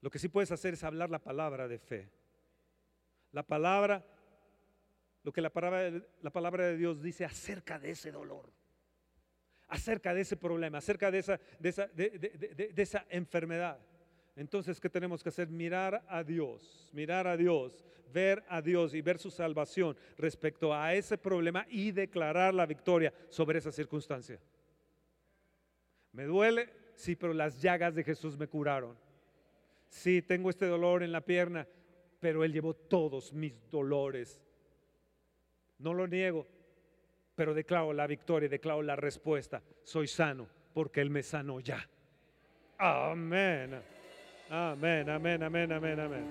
Lo que sí puedes hacer es hablar la palabra de fe. La palabra, lo que la palabra, la palabra de Dios dice acerca de ese dolor, acerca de ese problema, acerca de esa, de esa, de esa enfermedad. Entonces, ¿qué tenemos que hacer? Mirar a Dios, mirar a Dios, ver a Dios y ver su salvación respecto a ese problema y declarar la victoria sobre esa circunstancia. ¿Me duele? Sí, pero las llagas de Jesús me curaron. Sí, tengo este dolor en la pierna, pero Él llevó todos mis dolores. No lo niego, pero declaro la victoria, declaro la respuesta. Soy sano porque Él me sanó ya. Amén. Amén, amén, amén, amén, amén.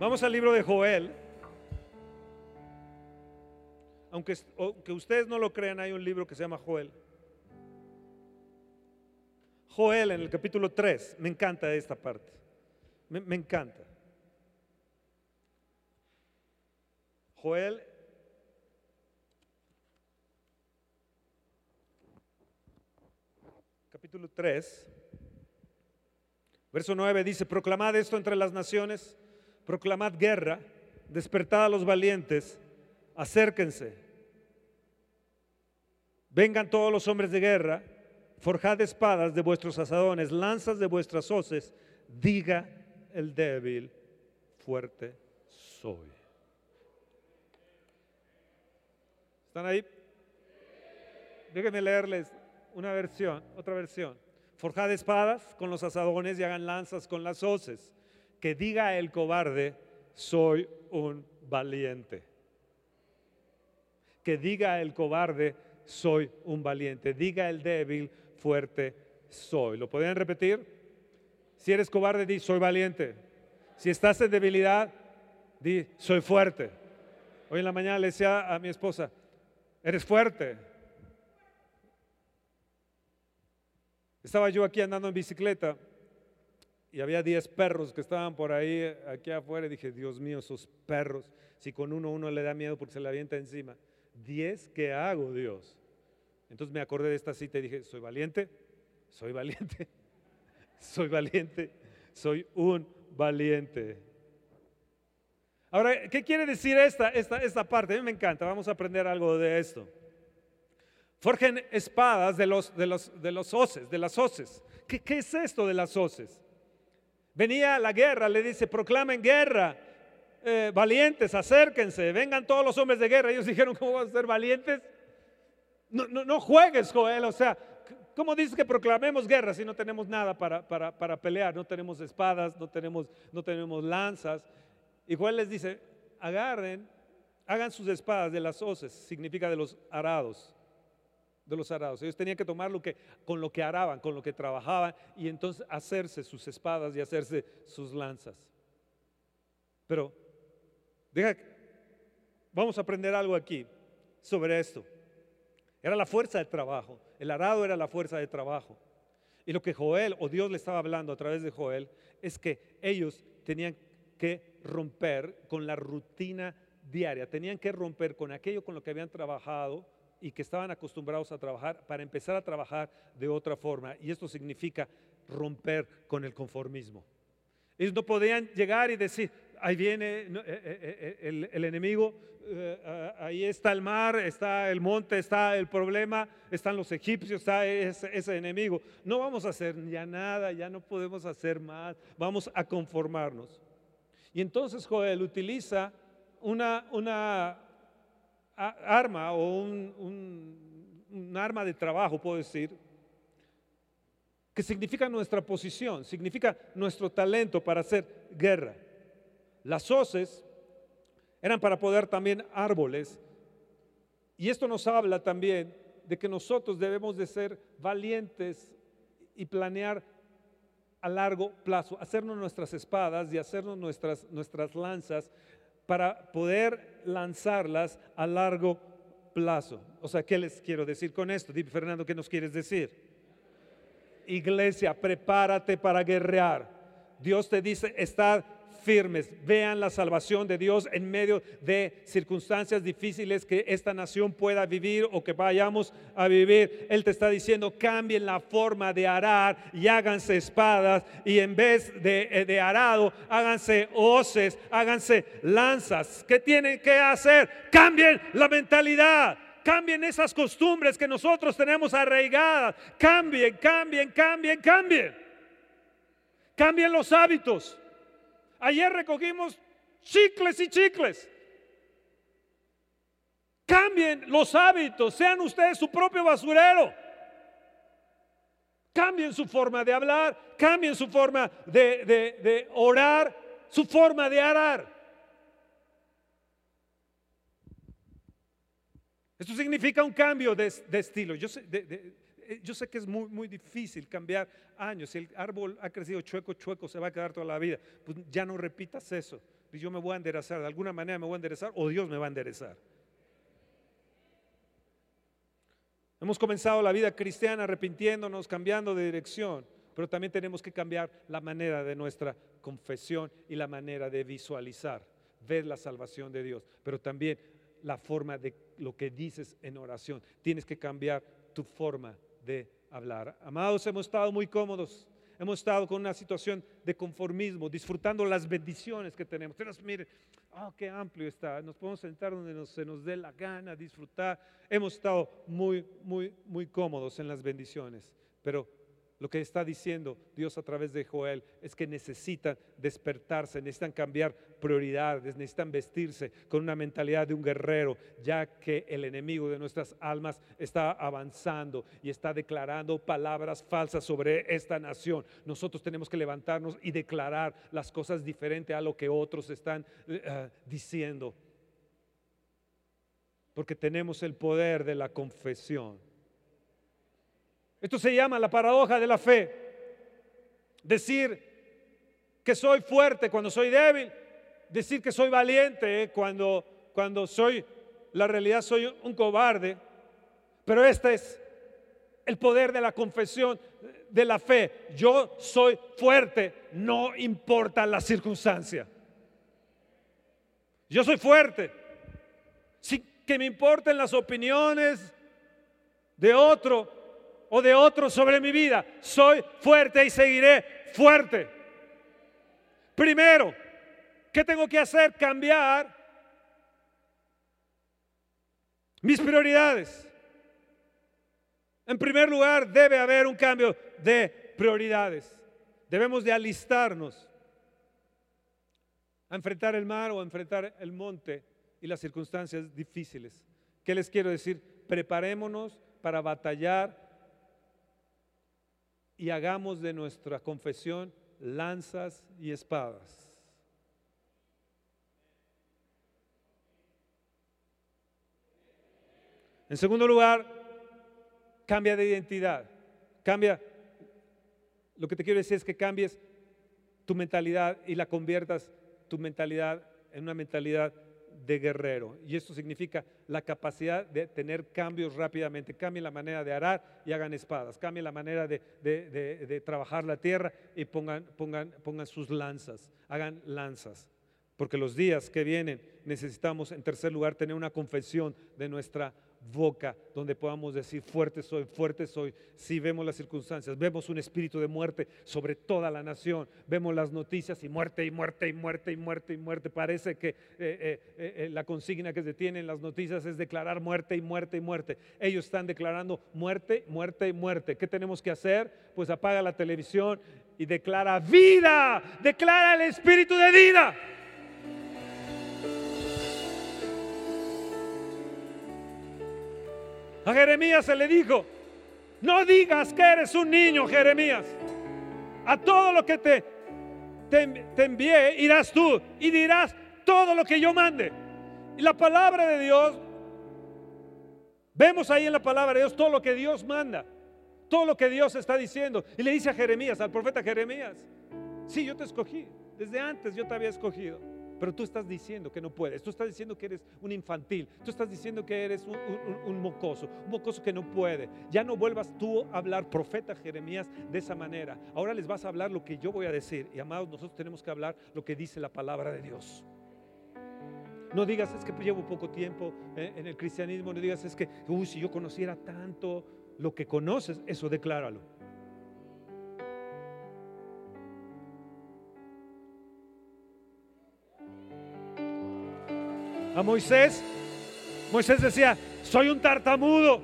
Vamos al libro de Joel. Aunque, ustedes no lo crean, hay un libro que se llama Joel. Joel en el capítulo 3, me encanta esta parte. Me, me encanta. Joel capítulo 3, verso 9 dice, proclamad esto entre las naciones, proclamad guerra, despertad a los valientes, acérquense. Vengan todos los hombres de guerra, forjad espadas de vuestros asadones, lanzas de vuestras hoces, diga el débil, fuerte soy. ¿Están ahí? Déjenme leerles una versión, otra versión. Forjad espadas con los asadones y hagan lanzas con las hoces. Que diga el cobarde, soy un valiente. Que diga el cobarde, soy un valiente. Diga el débil, fuerte soy. ¿Lo podrían repetir? Si eres cobarde, di, soy valiente. Si estás en debilidad, di, soy fuerte. Hoy en la mañana le decía a mi esposa, eres fuerte. Estaba yo aquí andando en bicicleta y había 10 perros que estaban por ahí, aquí afuera, y dije, Dios mío, esos perros, si con uno uno le da miedo porque se le avienta encima. 10, ¿qué hago, Dios? Entonces me acordé de esta cita y dije, soy valiente, soy valiente, soy valiente, soy un valiente. Ahora, ¿qué quiere decir esta, esta, esta parte? A mí me encanta, vamos a aprender algo de esto. Forjen espadas de los, de los, de los hoces, de las hoces. ¿Qué, ¿Qué es esto de las hoces? Venía la guerra, le dice, proclamen guerra, eh, valientes, acérquense, vengan todos los hombres de guerra. Ellos dijeron, ¿cómo van a ser valientes? No, no, no juegues, Joel, o sea, ¿cómo dices que proclamemos guerra si no tenemos nada para, para, para pelear? No tenemos espadas, no tenemos, no tenemos lanzas. Y Joel les dice, agarren, hagan sus espadas de las hoces, significa de los arados de los arados. Ellos tenían que tomar lo que, con lo que araban, con lo que trabajaban, y entonces hacerse sus espadas y hacerse sus lanzas. Pero, deja, vamos a aprender algo aquí sobre esto. Era la fuerza de trabajo. El arado era la fuerza de trabajo. Y lo que Joel o Dios le estaba hablando a través de Joel es que ellos tenían que romper con la rutina diaria, tenían que romper con aquello con lo que habían trabajado y que estaban acostumbrados a trabajar para empezar a trabajar de otra forma. Y esto significa romper con el conformismo. Ellos no podían llegar y decir, ahí viene eh, eh, eh, el, enemigo, ahí está el mar, está el monte, está el problema, están los egipcios, está ese, ese enemigo. No vamos a hacer ya nada, ya no podemos hacer más, vamos a conformarnos. Y entonces Joel utiliza una, una arma o un, arma de trabajo, puedo decir, que significa nuestra posición, significa nuestro talento para hacer guerra. Las hoces eran para poder también árboles. Y esto nos habla también de que nosotros debemos de ser valientes y planear a largo plazo, hacernos nuestras espadas y hacernos nuestras, nuestras lanzas para poder lanzarlas a largo plazo. O sea, ¿qué les quiero decir con esto? Dime, Fernando, ¿qué nos quieres decir? Iglesia, prepárate para guerrear. Dios te dice, estar firmes, vean la salvación de Dios en medio de circunstancias difíciles que esta nación pueda vivir o que vayamos a vivir. Él te está diciendo, cambien la forma de arar y háganse espadas y en vez de, eh, de arado, háganse hoces, háganse lanzas. ¿Qué tienen que hacer? Cambien la mentalidad. Cambien esas costumbres que nosotros tenemos arraigadas. Cambien, cambien, cambien, cambien. Cambien los hábitos. Ayer recogimos chicles y chicles. Cambien los hábitos, sean ustedes su propio basurero. Cambien su forma de hablar, cambien su forma de, orar, su forma de arar. Esto significa un cambio de, estilo. Yo sé, eh, yo sé que es muy, muy difícil cambiar años. Si el árbol ha crecido chueco, chueco, se va a quedar toda la vida. Pues ya no repitas eso. Yo me voy a enderezar, de alguna manera me voy a enderezar o Dios me va a enderezar. Hemos comenzado la vida cristiana arrepintiéndonos, cambiando de dirección, pero también tenemos que cambiar la manera de nuestra confesión y la manera de visualizar, ver la salvación de Dios, pero también la forma de lo que dices en oración. Tienes que cambiar tu forma de hablar. Amados, hemos estado muy cómodos hemos estado con una situación de conformismo, disfrutando las bendiciones que tenemos. Ustedes miren, oh, qué amplio está, nos podemos sentar donde se nos dé la gana, disfrutar. Hemos estado muy, muy, muy cómodos en las bendiciones, pero lo que está diciendo Dios a través de Joel es que necesitan despertarse, necesitan cambiar prioridades, necesitan vestirse con una mentalidad de un guerrero, ya que el enemigo de nuestras almas está avanzando y está declarando palabras falsas sobre esta nación. Nosotros tenemos que levantarnos y declarar las cosas diferentes a lo que otros están eh, diciendo. Porque tenemos el poder de la confesión. Esto se llama la paradoja de la fe. Decir que soy fuerte cuando soy débil, decir que soy valiente eh, cuando, cuando soy, la realidad soy un cobarde, pero este es el poder de la confesión de la fe. Yo soy fuerte, no importa la circunstancia. Yo soy fuerte. Sin que me importen las opiniones de otro, o de otros sobre mi vida. Soy fuerte y seguiré fuerte. Primero, ¿qué tengo que hacer? Cambiar mis prioridades. En primer lugar, debe haber un cambio de prioridades. Debemos de alistarnos a enfrentar el mar o a enfrentar el monte y las circunstancias difíciles. ¿Qué les quiero decir? Preparémonos para batallar y hagamos de nuestra confesión lanzas y espadas. En segundo lugar, cambia de identidad. Cambia, lo que te quiero decir es que cambies tu mentalidad y la conviertas tu mentalidad en una mentalidad de guerrero. Y esto significa la capacidad de tener cambios rápidamente. Cambien la manera de arar y hagan espadas. Cambien la manera de, trabajar la tierra y pongan, pongan, pongan sus lanzas. Hagan lanzas. Porque los días que vienen necesitamos, en tercer lugar, tener una confesión de nuestra boca donde podamos decir fuerte soy, fuerte soy. Si vemos las circunstancias, vemos un espíritu de muerte sobre toda la nación, vemos las noticias y muerte y muerte y muerte y muerte y muerte. Parece que eh, eh, eh, la consigna que se tiene en las noticias es declarar muerte y muerte y muerte. Ellos están declarando muerte, muerte y muerte. ¿Qué tenemos que hacer? Pues apaga la televisión y declara vida, declara el espíritu de vida. A Jeremías se le dijo, no digas que eres un niño, Jeremías. A todo lo que te, te, envié irás tú y dirás todo lo que yo mande. Y la palabra de Dios, vemos ahí en la palabra de Dios todo lo que Dios manda, todo lo que Dios está diciendo. Y le dice a Jeremías, al profeta Jeremías, sí, yo te escogí, desde antes yo te había escogido. Pero tú estás diciendo que no puedes, tú estás diciendo que eres un infantil, tú estás diciendo que eres un, mocoso, un mocoso que no puede. Ya no vuelvas tú a hablar, profeta Jeremías, de esa manera. Ahora les vas a hablar lo que yo voy a decir. Y amados, nosotros tenemos que hablar lo que dice la palabra de Dios. No digas, es que llevo poco tiempo eh, en el cristianismo, no digas, es que, uy, si yo conociera tanto lo que conoces, eso decláralo. A Moisés, Moisés decía, soy un tartamudo.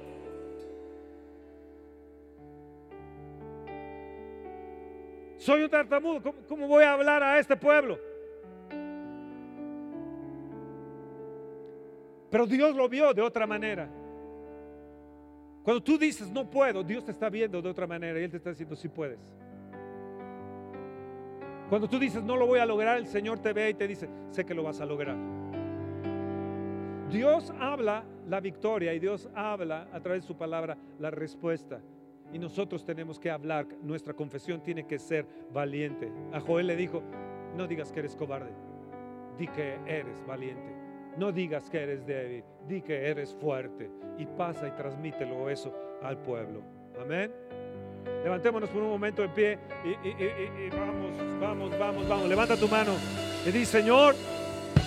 Soy un tartamudo, ¿cómo, voy a hablar a este pueblo? Pero Dios lo vio de otra manera. Cuando tú dices no puedo, Dios te está viendo de otra manera y Él te está diciendo si puedes. Cuando tú dices no lo voy a lograr, el Señor te ve y te dice, sé que lo vas a lograr. Dios habla la victoria y Dios habla a través de su palabra la respuesta. Y nosotros tenemos que hablar, nuestra confesión tiene que ser valiente. A Joel le dijo, no digas que eres cobarde, di que eres valiente. No digas que eres débil, di que eres fuerte. Y pasa y transmítelo eso al pueblo. Amén. Levantémonos por un momento en pie y, vamos, vamos, vamos, vamos. Levanta tu mano y di, Señor,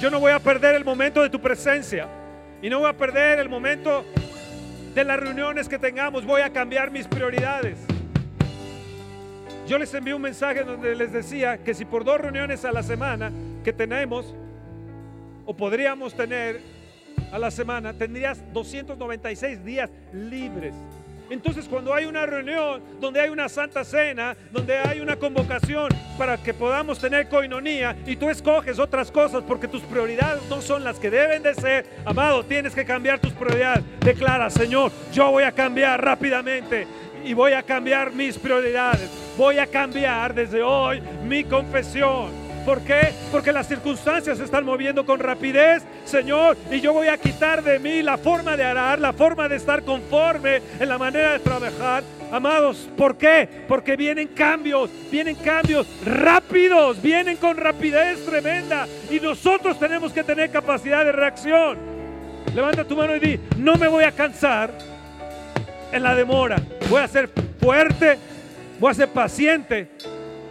yo no voy a perder el momento de tu presencia y no voy a perder el momento de las reuniones que tengamos. Voy a cambiar mis prioridades. Yo les envié un mensaje donde les decía que si por dos reuniones a la semana que tenemos, o podríamos tener a la semana, tendrías 296 días libres. Entonces cuando hay una reunión, donde hay una santa cena, donde hay una convocación para que podamos tener coinonía y tú escoges otras cosas porque tus prioridades no son las que deben de ser, amado, tienes que cambiar tus prioridades. Declara, Señor, yo voy a cambiar rápidamente y voy a cambiar mis prioridades. Voy a cambiar desde hoy mi confesión. ¿Por qué? Porque las circunstancias se están moviendo con rapidez, Señor, y yo voy a quitar de mí la forma de arar, la forma de estar conforme en la manera de trabajar. Amados, ¿por qué? Porque vienen cambios, vienen cambios rápidos, vienen con rapidez tremenda y nosotros tenemos que tener capacidad de reacción. Levanta tu mano y di, no me voy a cansar en la demora, voy a ser fuerte, voy a ser paciente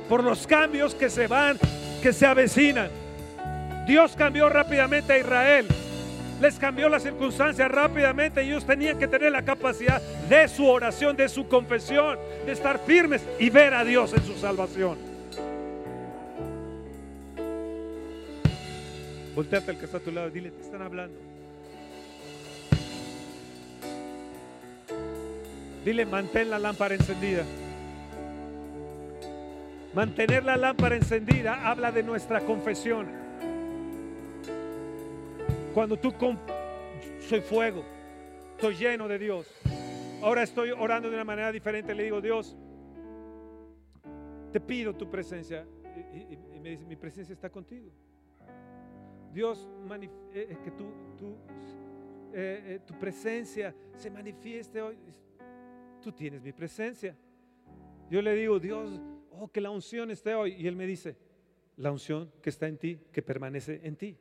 por los cambios que se van que se avecinan. Dios cambió rápidamente a Israel. Les cambió las circunstancias rápidamente ellos tenían que tener la capacidad de su oración, de su confesión, de estar firmes y ver a Dios en su salvación. Volteate al que está a tu lado dile, te están hablando. Dile, mantén la lámpara encendida. Mantener la lámpara encendida habla de nuestra confesión. Cuando tú soy fuego, estoy lleno de Dios. Ahora estoy orando de una manera diferente. Le digo, Dios, te pido tu presencia. Y, me dice, mi presencia está contigo. Dios, eh, eh, que eh, tu presencia se manifieste hoy. Tú tienes mi presencia. Yo le digo, Dios, oh, que la unción esté hoy. Y él me dice, la unción que está en ti, que permanece en ti.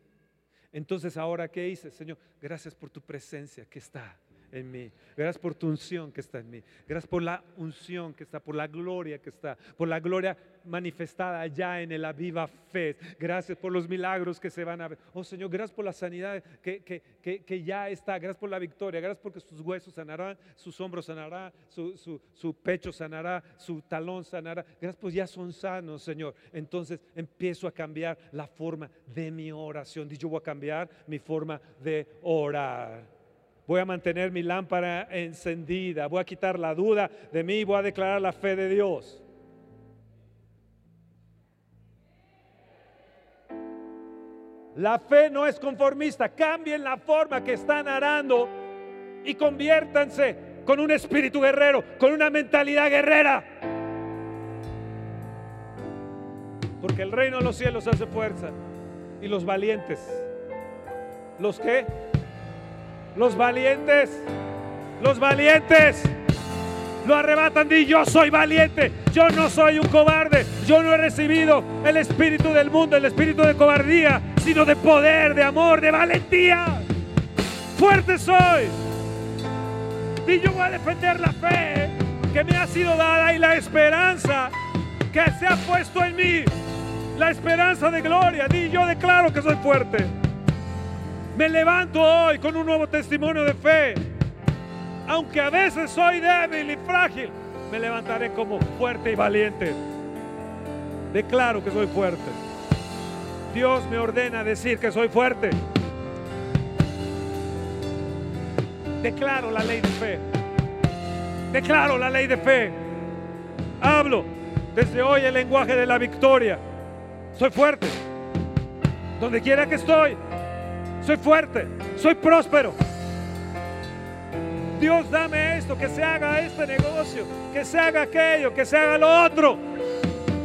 Entonces ahora, ¿qué hice? Señor, gracias por tu presencia que está en mí. Gracias por tu unción que está en mí. Gracias por la unción que está, por la gloria que está, por la gloria manifestada allá en el Aviva Fe. Gracias por los milagros que se van a ver. Oh Señor, gracias por la sanidad que, que, ya está. Gracias por la victoria. Gracias porque sus huesos sanarán, sus hombros sanarán, su, su pecho sanará, su talón sanará. Gracias pues ya son sanos, Señor. Entonces empiezo a cambiar la forma de mi oración. Yo voy a cambiar mi forma de orar. Voy a mantener mi lámpara encendida. Voy a quitar la duda de mí. Voy a declarar la fe de Dios. La fe no es conformista. Cambien la forma que están arando y conviértanse con un espíritu guerrero, con una mentalidad guerrera. Porque el reino de los cielos hace fuerza. Y los valientes. ¿Los qué? Los valientes, los valientes lo arrebatan. Di yo soy valiente, yo no soy un cobarde, yo no he recibido el espíritu del mundo, el espíritu de cobardía, sino de poder, de amor, de valentía. Fuerte soy. Y yo voy a defender la fe que me ha sido dada y la esperanza que se ha puesto en mí. La esperanza de gloria. Di yo declaro que soy fuerte. Me levanto hoy con un nuevo testimonio de fe. Aunque a veces soy débil y frágil, me levantaré como fuerte y valiente. Declaro que soy fuerte. Dios me ordena decir que soy fuerte. Declaro la ley de fe. Declaro la ley de fe. Hablo desde hoy el lenguaje de la victoria. Soy fuerte. Donde quiera que estoy, soy fuerte, soy próspero. Dios, dame esto, que se haga este negocio, que se haga aquello, que se haga lo otro.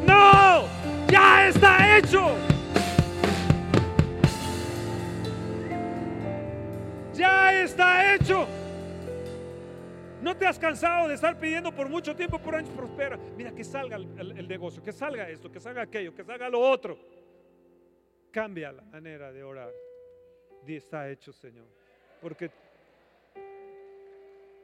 No, ya está hecho. Ya está hecho. No te has cansado de estar pidiendo por mucho tiempo, por años, prospera. Mira, que salga el, negocio, que salga esto, que salga aquello, que salga lo otro. Cambia la manera de orar está hecho, Señor. Porque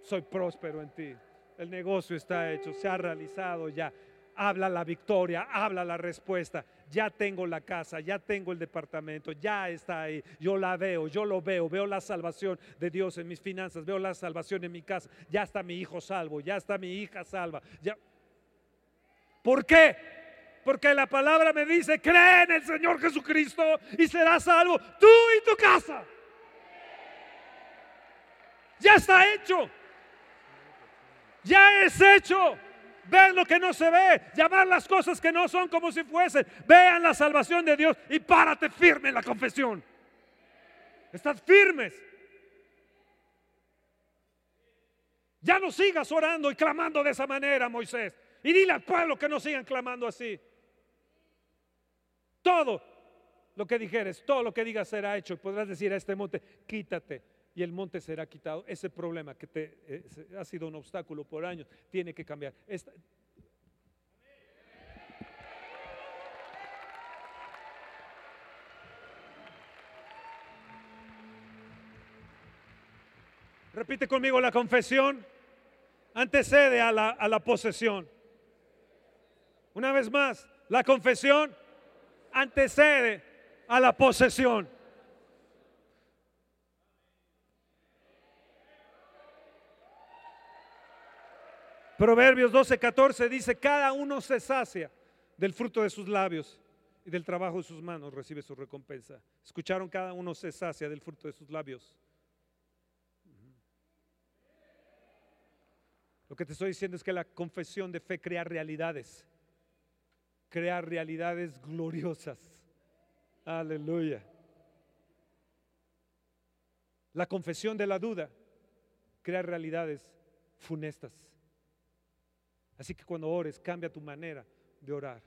soy próspero en ti. El negocio está hecho, se ha realizado ya. Habla la victoria, habla la respuesta. Ya tengo la casa, ya tengo el departamento, ya está ahí. Yo la veo, yo lo veo, veo la salvación de Dios en mis finanzas, veo la salvación en mi casa. Ya está mi hijo salvo, ya está mi hija salva. ¿Por qué? Porque la palabra me dice, cree en el Señor Jesucristo y serás salvo tú y tu casa. Ya está hecho. Ya es hecho. Ver lo que no se ve, llamar las cosas que no son como si fuesen. Vean la salvación de Dios y párate firme en la confesión. Estás firmes. Ya no sigas orando y clamando de esa manera, Moisés. Y dile al pueblo que no sigan clamando así. Todo lo que dijeres, todo lo que digas será hecho. Podrás decir a este monte, quítate. Y el monte será quitado. Ese problema que te eh, ha sido un obstáculo por años tiene que cambiar. Repite conmigo la confesión. Antecede a la, a la posesión. Una vez más, la confesión antecede a la posesión. Proverbios 12, 14 dice, cada uno se sacia del fruto de sus labios y del trabajo de sus manos recibe su recompensa. ¿Escucharon? Cada uno se sacia del fruto de sus labios. Lo que te estoy diciendo es que la confesión de fe crea realidades, crea realidades gloriosas. Aleluya. La confesión de la duda crea realidades funestas. Así que cuando ores, cambia tu manera de orar.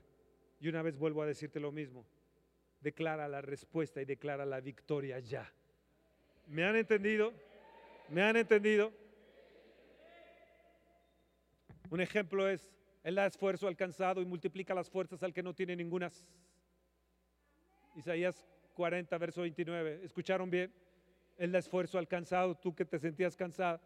Y una vez vuelvo a decirte lo mismo. Declara la respuesta y declara la victoria ya. ¿Me han entendido? ¿Me han entendido? Un ejemplo es, Él da esfuerzo alcanzado y multiplica las fuerzas al que no tiene ningunas. Isaías 40, verso 29. ¿Escucharon bien? Él da esfuerzo alcanzado, tú que te sentías cansado.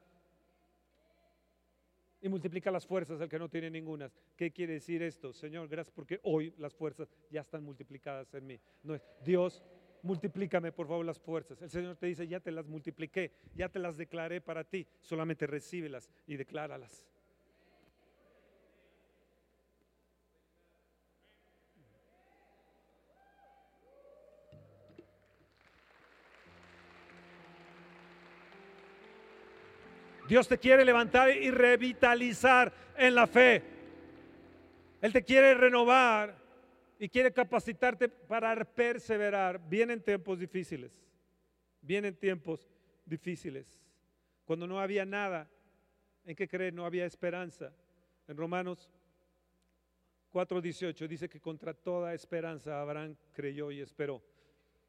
Y multiplica las fuerzas al que no tiene ningunas. ¿Qué quiere decir esto? Señor, gracias porque hoy las fuerzas ya están multiplicadas en mí. No es, Dios, multiplícame por favor las fuerzas. El Señor te dice, ya te las multipliqué, ya te las declaré para ti. Solamente recíbelas y decláralas. Dios te quiere levantar y revitalizar en la fe. Él te quiere renovar y quiere capacitarte para perseverar. Vienen tiempos difíciles. Vienen tiempos difíciles. Cuando no había nada en que creer, no había esperanza. En Romanos 4:18 dice que contra toda esperanza Abraham creyó y esperó.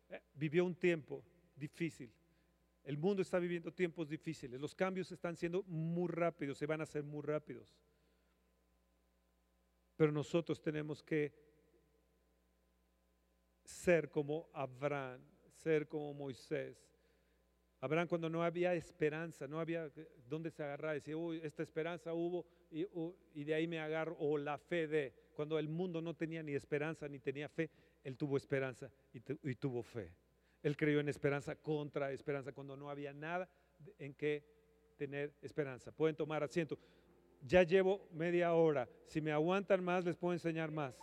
Eh, vivió un tiempo difícil. El mundo está viviendo tiempos difíciles. Los cambios están siendo muy rápidos, se van a hacer muy rápidos. Pero nosotros tenemos que ser como Abraham, ser como Moisés. Abraham cuando no había esperanza, no había dónde se agarrar, decía, uy, esta esperanza hubo y, de ahí me agarro, o la fe de, cuando el mundo no tenía ni esperanza ni tenía fe, él tuvo esperanza y tuvo fe. Él creyó en esperanza contra esperanza cuando no había nada en que tener esperanza. Pueden tomar asiento. Ya llevo media hora. Si me aguantan más, les puedo enseñar más.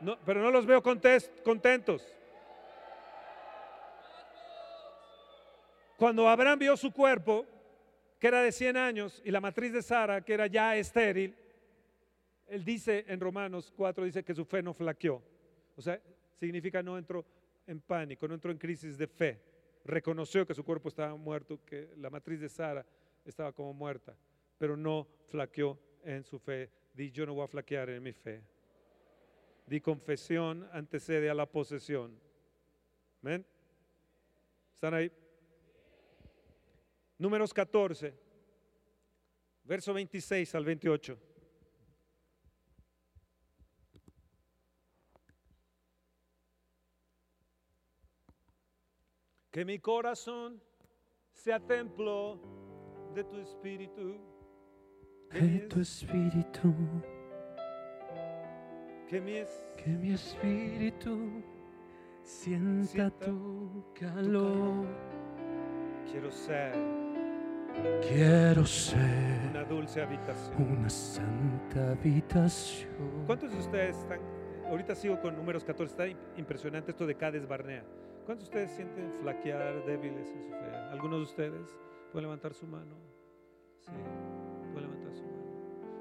No, pero no los veo contentos. Cuando Abraham vio su cuerpo, que era de 100 años, y la matriz de Sara, que era ya estéril, él dice en Romanos 4, dice que su fe no flaqueó. O sea, significa no entró en pánico, no entró en crisis de fe. Reconoció que su cuerpo estaba muerto, que la matriz de Sara estaba como muerta, pero no flaqueó en su fe. Di, yo no voy a flaquear en mi fe. Di, confesión antecede a la posesión. ¿Están ahí? Números 14, verso 26 al 28. Que mi corazón sea templo de tu espíritu. De tu espíritu. Que mi, que mi espíritu sienta, tu, calor. Quiero ser Quiero ser una dulce habitación. una santa habitación. ¿Cuántos de ustedes están, ahorita sigo con números 14, está im- impresionante esto de Cades Barnea. ¿Cuántos de ustedes sienten flaquear, débiles en su fe? ¿Algunos de ustedes pueden levantar su mano? Sí, pueden levantar su mano.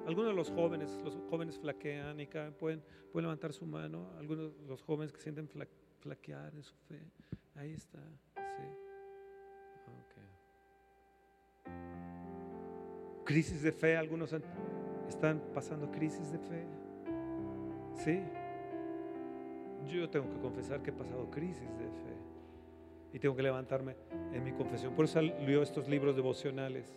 Algunos de los jóvenes, los jóvenes flaquean y caen, pueden, pueden levantar su mano. Algunos de los jóvenes que sienten fla- flaquear en su fe. Ahí está, sí. Ok. Crisis de fe, algunos están pasando crisis de fe. Sí. Yo tengo que confesar que he pasado crisis de fe. Y tengo que levantarme en mi confesión. Por eso leo estos libros devocionales.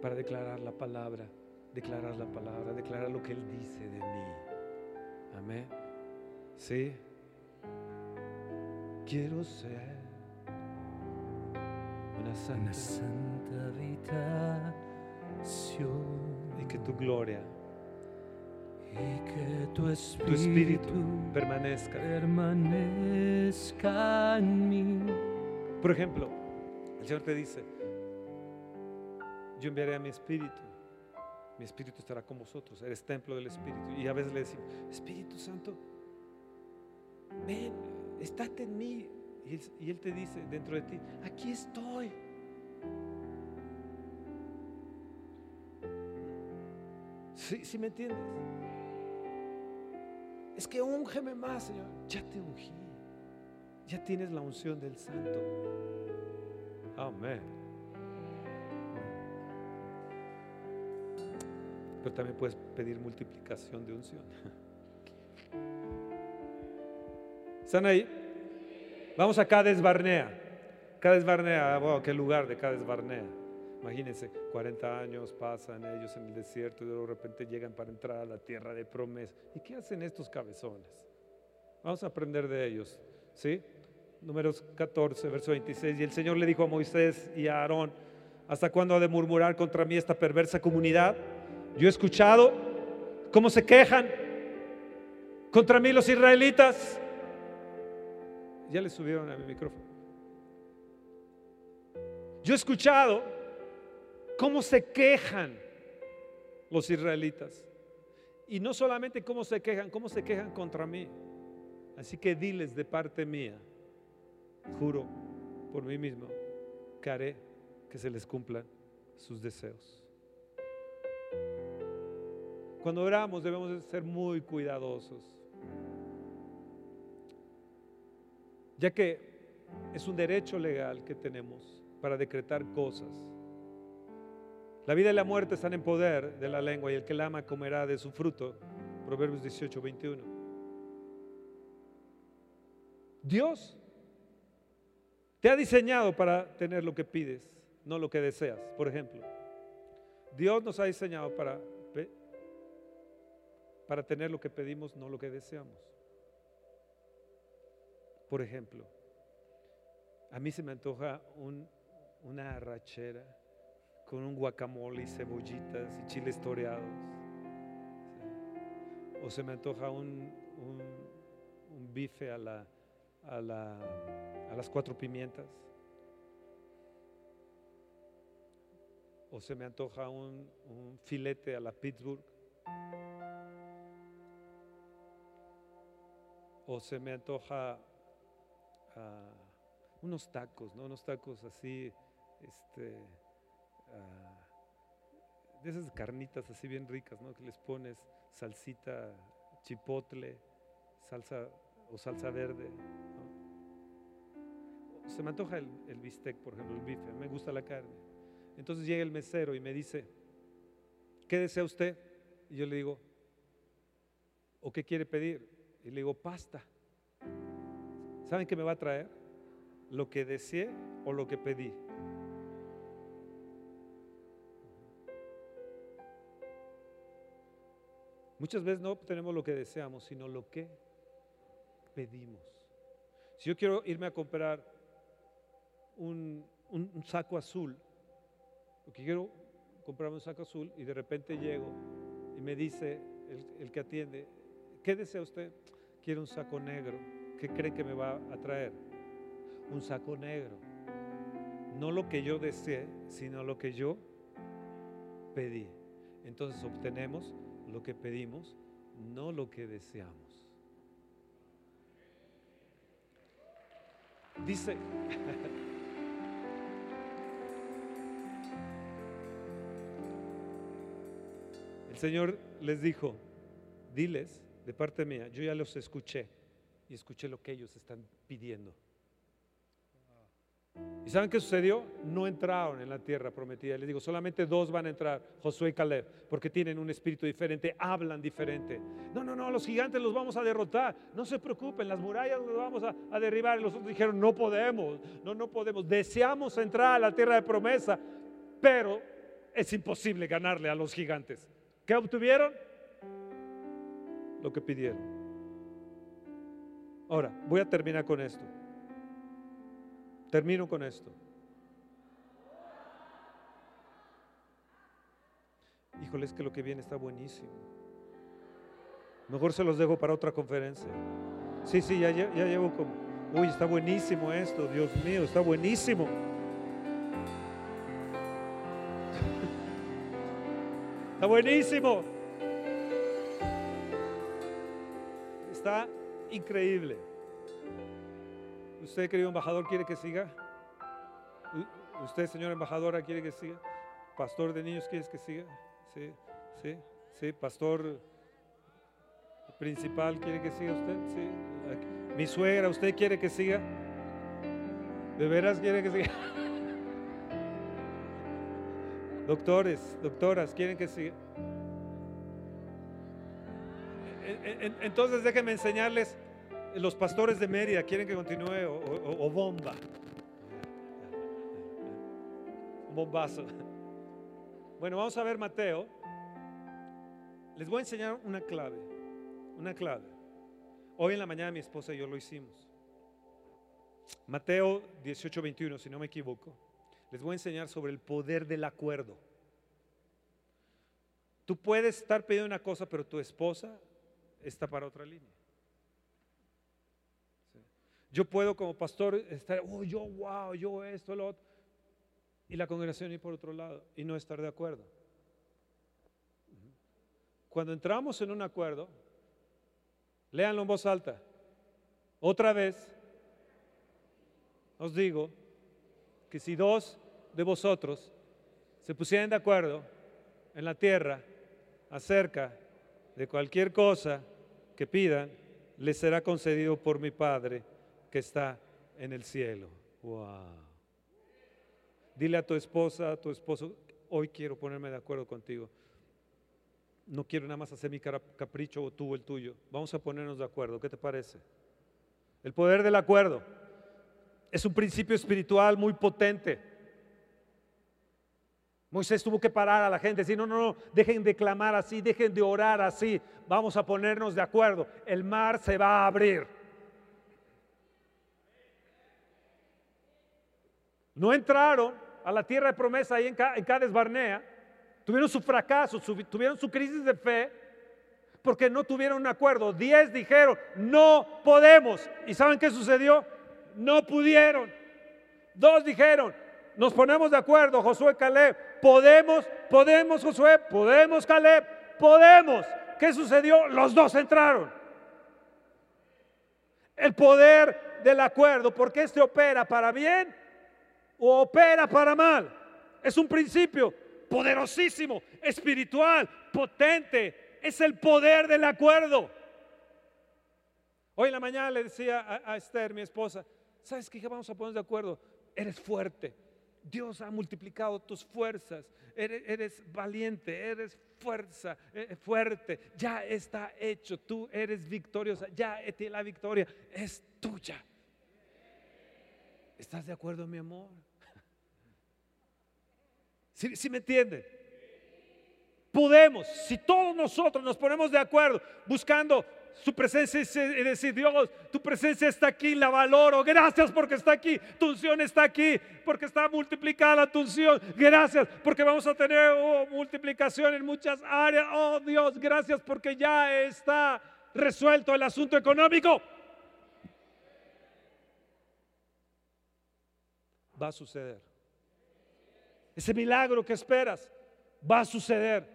Para declarar la palabra. Declarar la palabra. Declarar lo que Él dice de mí. Amén. Sí. Quiero ser una Una santa. santa habitación. Y que tu gloria, Y que tu tu espíritu, espíritu permanezca. permanezca en mí. Por ejemplo, el Señor te dice, yo enviaré a mi espíritu, mi espíritu estará con vosotros, eres templo del espíritu. Y a veces le decimos, Espíritu Santo, ven, estate en mí. Y él, y él te dice dentro de ti, aquí estoy. ¿Sí, sí me entiendes? Es que úngeme más, Señor. Ya te ungí. Ya tienes la unción del Santo. Amén. Pero también puedes pedir multiplicación de unción. ¿Están ahí? Vamos a Cades Barnea. Cades Barnea, wow, qué lugar de Cades Barnea. Imagínense, 40 años pasan ellos en el desierto y de repente llegan para entrar a la tierra de promesa. ¿Y qué hacen estos cabezones? Vamos a aprender de ellos. ¿Sí? Números 14, verso 26. Y el Señor le dijo a Moisés y a Aarón, ¿hasta cuándo ha de murmurar contra mí esta perversa comunidad? Yo he escuchado cómo se quejan contra mí los israelitas. Ya le subieron a mi micrófono. Yo he escuchado cómo se quejan los israelitas. Y no solamente cómo se quejan, cómo se quejan contra mí. Así que diles de parte mía, juro por mí mismo, que haré que se les cumplan sus deseos. Cuando oramos debemos de ser muy cuidadosos, ya que es un derecho legal que tenemos para decretar cosas. La vida y la muerte están en poder de la lengua y el que la ama comerá de su fruto. Proverbios 18, 21. Dios te ha diseñado para tener lo que pides, no lo que deseas. Por ejemplo, Dios nos ha diseñado para, para tener lo que pedimos, no lo que deseamos. Por ejemplo, a mí se me antoja un- una arrachera con un guacamole y cebollitas y chiles toreados. O se me antoja un, un- bife a, la, a, la- a las cuatro pimientas. O se me antoja un, un filete a la Pittsburgh. O se me antoja ah, unos tacos, ¿no? Unos tacos así, este, ah, de esas carnitas así bien ricas, ¿no? Que les pones salsita, chipotle, salsa o salsa verde. Se me antoja el, el bistec, por ejemplo, el bife, me gusta la carne. Entonces llega el mesero y me dice, ¿qué desea usted? Y yo le digo, ¿o qué quiere pedir? Y le digo, pasta. ¿Saben qué me va a traer? Lo que deseé o lo que pedí. Muchas veces no obtenemos lo que deseamos, sino lo que pedimos. Si yo quiero irme a comprar un, un- saco azul, porque quiero comprarme un saco azul y de repente llego y me dice el, el que atiende, ¿qué desea usted? Quiero un saco negro. ¿Qué cree que me va a traer? Un saco negro. no lo que yo deseé, sino lo que yo pedí. Entonces obtenemos lo que pedimos, no lo que deseamos. Dice, el Señor les dijo, diles de parte mía, yo ya los escuché y escuché lo que ellos están pidiendo. ¿Y saben qué sucedió? No entraron en la tierra prometida. Les digo, solamente dos van a entrar, Josué y Caleb, porque tienen un espíritu diferente, hablan diferente. No, no, no, los gigantes los vamos a derrotar. No se preocupen, las murallas los vamos a, a derribar. Y los otros dijeron, no podemos, no, no podemos. Deseamos entrar a la tierra de promesa, pero es imposible ganarle a los gigantes. ¿Qué obtuvieron? Lo que pidieron. Ahora, voy a terminar con esto. Termino con esto. Híjole, es que lo que viene está buenísimo. Mejor se los dejo para otra conferencia. Sí, sí, ya, ya llevo como... Uy, está buenísimo esto, Dios mío, está buenísimo. Está buenísimo. Está increíble. ¿Usted, querido embajador, quiere que siga? ¿Usted, señora embajadora, quiere que siga? ¿Pastor de niños, quieres que siga? Sí, sí, sí. ¿Pastor principal, quiere que siga usted? Sí. ¿Mi suegra, usted quiere que siga? ¿De veras quiere que siga? Doctores, doctoras, ¿quieren que siga? En- en- Entonces déjenme enseñarles, los pastores de Mérida, ¿quieren que continúe o, o- bomba? Bombazo. Bueno, vamos a ver Mateo. Les voy a enseñar una clave, una clave. Hoy en la mañana mi esposa y yo lo hicimos. Mateo 18, 21, si no me equivoco. Les voy a enseñar sobre el poder del acuerdo. Tú puedes estar pidiendo una cosa, pero tu esposa está para otra línea. Yo puedo como pastor estar, oh, yo, wow, yo esto, lo otro. Y la congregación ir por otro lado y no estar de acuerdo. Cuando entramos en un acuerdo, léanlo en voz alta. Otra vez, os digo que si dos de vosotros se pusieran de acuerdo en la tierra acerca de cualquier cosa que pidan, les será concedido por mi Padre que está en el cielo. Wow. Dile a tu esposa, a tu esposo, hoy quiero ponerme de acuerdo contigo. No quiero nada más hacer mi capricho o tú el tuyo. Vamos a ponernos de acuerdo. ¿Qué te parece? El poder del acuerdo es un principio espiritual muy potente. Moisés tuvo que parar a la gente, decir, no, no, no, dejen de clamar así, dejen de orar así, vamos a ponernos de acuerdo, el mar se va a abrir. No entraron a la tierra de promesa ahí en, en Cades Barnea, tuvieron su fracaso, tuvieron su crisis de fe, porque no tuvieron un acuerdo. Diez dijeron, no podemos. ¿Y saben qué sucedió? No pudieron. Dos dijeron, nos ponemos de acuerdo, Josué, Caleb, podemos, podemos, Josué, podemos, Caleb, podemos. ¿Qué sucedió? Los dos entraron. El poder del acuerdo, porque este opera para bien o opera para mal. Es un principio poderosísimo, espiritual, potente. Es el poder del acuerdo. Hoy en la mañana le decía a, Esther, mi esposa, ¿sabes qué? Vamos a ponernos de acuerdo. Eres fuerte. Dios ha multiplicado tus fuerzas. Eres, valiente, eres fuerza, eh, fuerte. Ya está hecho. Tú eres victoriosa. Ya eh, la victoria es tuya. ¿Estás de acuerdo, mi amor? ¿Sí, sí me entienden? Podemos, si todos nosotros nos ponemos de acuerdo buscando su presencia y decir, Dios, tu presencia está aquí, la valoro. Gracias porque está aquí, tu unción está aquí, porque está multiplicada tu unción. Gracias porque vamos a tener oh, multiplicación en muchas áreas. Oh Dios, gracias porque ya está resuelto el asunto económico. Va a suceder. Ese milagro que esperas va a suceder.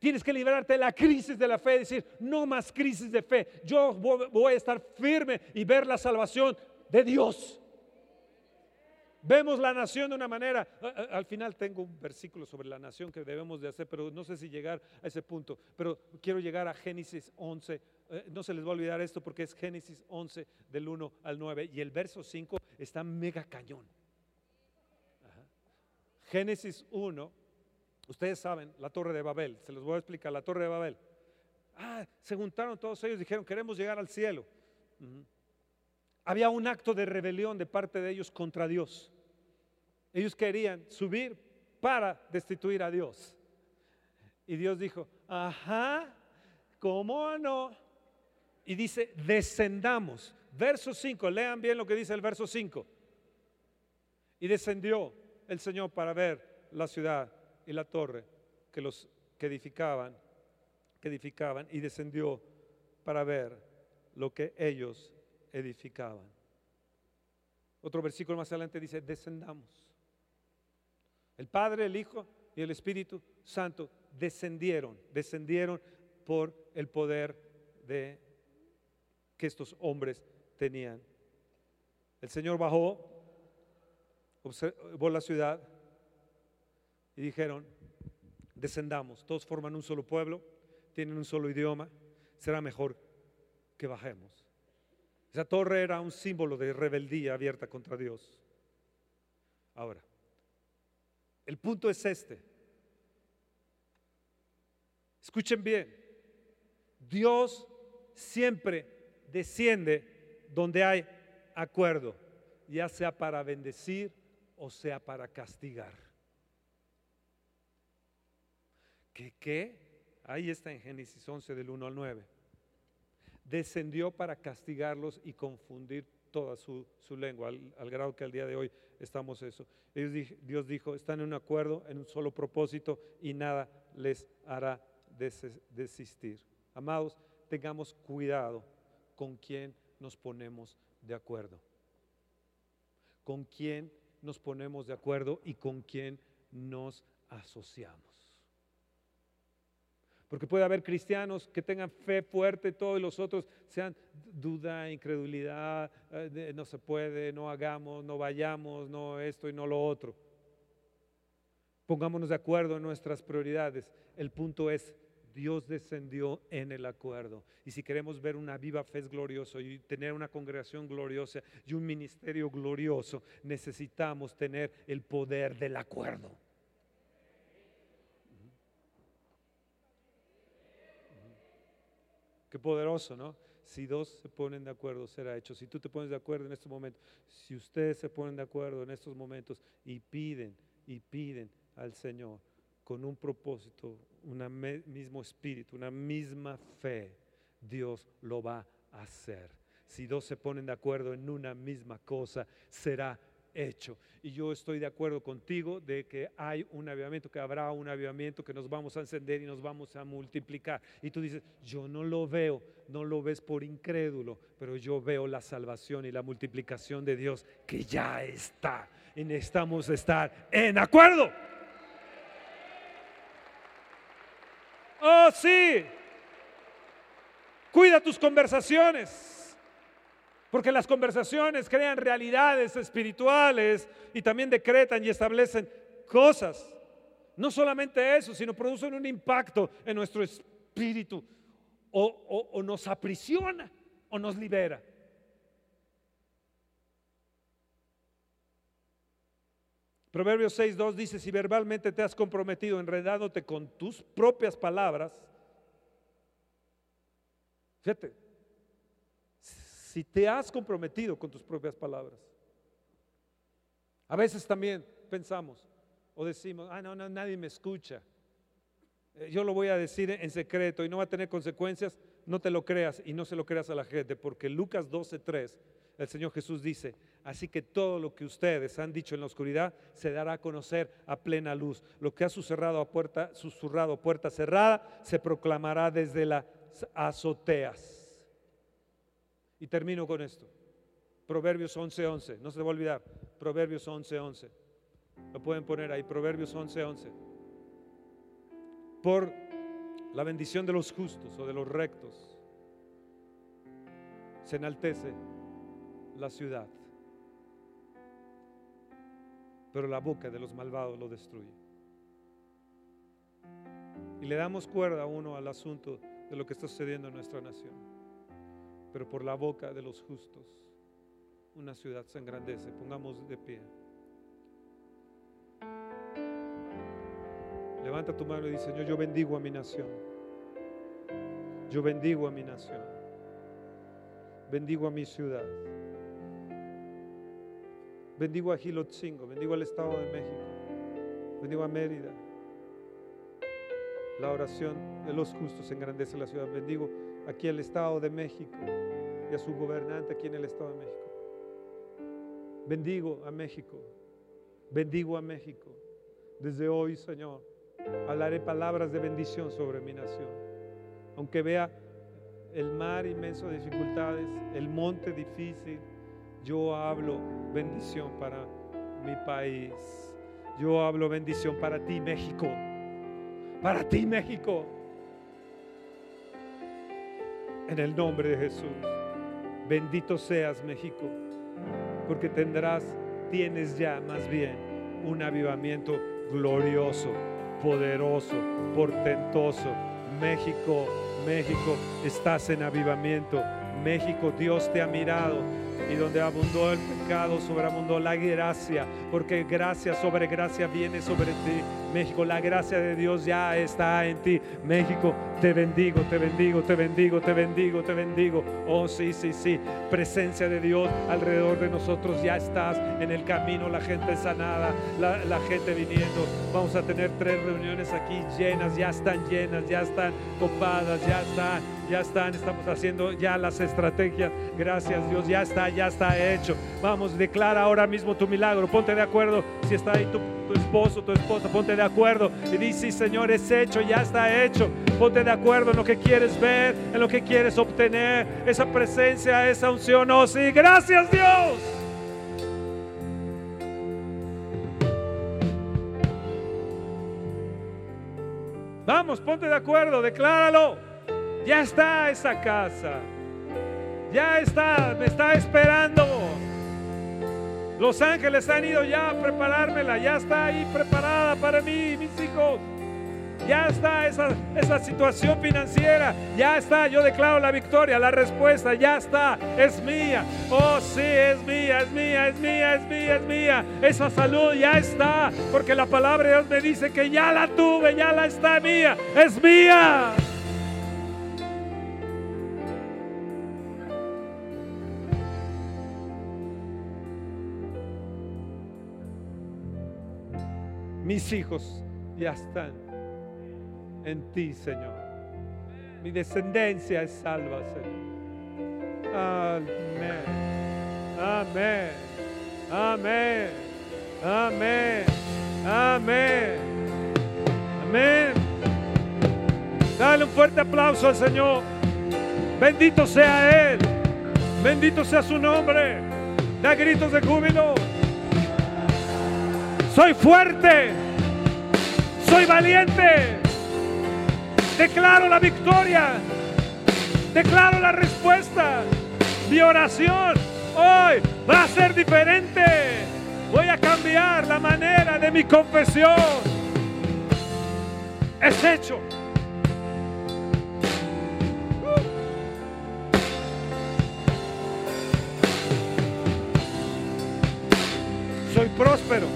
Tienes que liberarte de la crisis de la fe, decir, no más crisis de fe. Yo vo- voy a estar firme y ver la salvación de Dios. Vemos la nación de una manera. Al final tengo un versículo sobre la nación que debemos de hacer, pero no sé si llegar a ese punto. Pero quiero llegar a Génesis 11. eh, No se les va a olvidar esto porque es Génesis 11 del 1 al 9 y el verso 5 está mega cañón. Génesis 1, ustedes saben, la torre de Babel, se los voy a explicar, la torre de Babel. Ah, se juntaron todos ellos, dijeron, queremos llegar al cielo. Había un acto de rebelión de parte de ellos contra Dios. Ellos querían subir para destituir a Dios. Y Dios dijo, ajá, ¿cómo no? Y dice, descendamos. Verso 5, lean bien lo que dice el verso 5. Y descendió el Señor para ver la ciudad y la torre que los que edificaban, que edificaban, y descendió para ver lo que ellos edificaban. Otro versículo más adelante dice, descendamos. El Padre, el Hijo y el Espíritu Santo descendieron, descendieron por el poder de que estos hombres tenían. El Señor bajó, observó la ciudad y dijeron, descendamos, todos forman un solo pueblo, tienen un solo idioma, será mejor que bajemos. Esa torre era un símbolo de rebeldía abierta contra Dios. Ahora, el punto es este. Escuchen bien, Dios siempre desciende donde hay acuerdo, ya sea para bendecir o sea para castigar. ¿Qué qué? Ahí está en Génesis 11 del 1 al 9. Descendió para castigarlos y confundir toda su, su lengua, al, grado que al día de hoy estamos eso. Dios dijo, están en un acuerdo, en un solo propósito y nada les hará des- desistir. Amados, tengamos cuidado con quién nos ponemos de acuerdo. Con quién nos ponemos de acuerdo y con quién nos asociamos. Porque puede haber cristianos que tengan fe fuerte, todos los otros sean duda, incredulidad, eh, no se puede, no hagamos, no vayamos, no esto y no lo otro. Pongámonos de acuerdo en nuestras prioridades. El punto es, Dios descendió en el acuerdo. Y si queremos ver una viva fe gloriosa y tener una congregación gloriosa y un ministerio glorioso, necesitamos tener el poder del acuerdo. Qué poderoso, ¿no? Si dos se ponen de acuerdo, será hecho. Si tú te pones de acuerdo en estos momentos, si ustedes se ponen de acuerdo en estos momentos y piden y piden al Señor con un propósito, un mismo espíritu, una misma fe, Dios lo va a hacer. Si dos se ponen de acuerdo en una misma cosa, será hecho. Y yo estoy de acuerdo contigo de que hay un avivamiento, que habrá un avivamiento, que nos vamos a encender y nos vamos a multiplicar. Y tú dices, yo no lo veo, no lo ves por incrédulo, pero yo veo la salvación y la multiplicación de Dios que ya está. Y necesitamos estar en acuerdo. Oh, sí. Cuida tus conversaciones. Porque las conversaciones crean realidades espirituales y también decretan y establecen cosas. No solamente eso, sino producen un impacto en nuestro espíritu. O, o- o nos aprisiona o nos libera. Proverbios 6.2 dice, si verbalmente te has comprometido enredándote con tus propias palabras, fíjate, si te has comprometido con tus propias palabras. A veces también pensamos o decimos, ah, no, no, nadie me escucha. Eh, Yo lo voy a decir en secreto y no va a tener consecuencias, no te lo creas y no se lo creas a la gente, porque Lucas 12:3, el Señor Jesús dice, así que todo lo que ustedes han dicho en la oscuridad se dará a conocer a plena luz. Lo que ha susurrado a puerta, susurrado a puerta cerrada se proclamará desde las azoteas. Y termino con esto. Proverbios 11:11, no se te va a olvidar. Proverbios 11:11. Lo pueden poner ahí, Proverbios 11, 11. Por la bendición de los justos o de los rectos se enaltece la ciudad, pero la boca de los malvados lo destruye. Y le damos cuerda a uno al asunto de lo que está sucediendo en nuestra nación. Pero por la boca de los justos, una ciudad se engrandece. Pongamos de pie. Levanta tu mano y dice, Señor, yo bendigo a mi nación. Yo bendigo a mi nación. Bendigo a mi ciudad. Bendigo a Gilotzingo. Bendigo al Estado de México. Bendigo a Mérida. La oración de los justos engrandece la ciudad. Bendigo aquí al Estado de México y a su gobernante aquí en el Estado de México. Bendigo a México. Bendigo a México. Desde hoy, Señor, hablaré palabras de bendición sobre mi nación. Aunque vea el mar inmenso de dificultades, el monte difícil, yo hablo bendición para mi país. Yo hablo bendición para ti, México. Para ti, México. En el nombre de Jesús. Bendito seas, México. Porque tendrás, tienes ya más bien un avivamiento glorioso, poderoso, portentoso. México, México, estás en avivamiento. México, Dios te ha mirado y donde abundó el pecado, sobreabundó la gracia, porque gracia sobre gracia viene sobre ti. México, la gracia de Dios ya está en ti. México, te bendigo, te bendigo, te bendigo, te bendigo, te bendigo. Oh, sí, sí, sí. Presencia de Dios alrededor de nosotros. Ya estás en el camino, la gente sanada, la, gente viniendo. Vamos a tener tres reuniones aquí llenas, ya están llenas, ya están copadas, ya están, ya están. Estamos haciendo ya las estrategias. Gracias Dios, ya está, ya está hecho. Vamos, declara ahora mismo tu milagro. Ponte de acuerdo si está ahí tu, esposo, tu esposa. Ponte de acuerdo y dice, sí, Señor, es hecho, ya está hecho. Ponte de acuerdo en lo que quieres ver, en lo que quieres obtener. Esa presencia, esa unción. Oh, sí, gracias Dios. Vamos, ponte de acuerdo, decláralo. Ya está esa casa. Ya está, me está esperando. Los ángeles han ido ya a preparármela. Ya está ahí preparada para mí, mis hijos. Ya está esa, esa situación financiera. Ya está. Yo declaro la victoria. La respuesta ya está. Es mía. Oh, sí, es mía, es mía, es mía, es mía, es mía. Esa salud ya está. Porque la palabra de Dios me dice que ya la tuve, ya la está mía. Es mía. Mis hijos ya están en ti, Señor. Mi descendencia es salva, Señor. Amén. Amén. Amén. Amén. Amén. Amén. Dale un fuerte aplauso al Señor. Bendito sea Él. Bendito sea su nombre. Da gritos de júbilo. Soy fuerte. Soy valiente. Declaro la victoria. Declaro la respuesta. Mi oración hoy va a ser diferente. Voy a cambiar la manera de mi confesión. Es hecho. Soy próspero.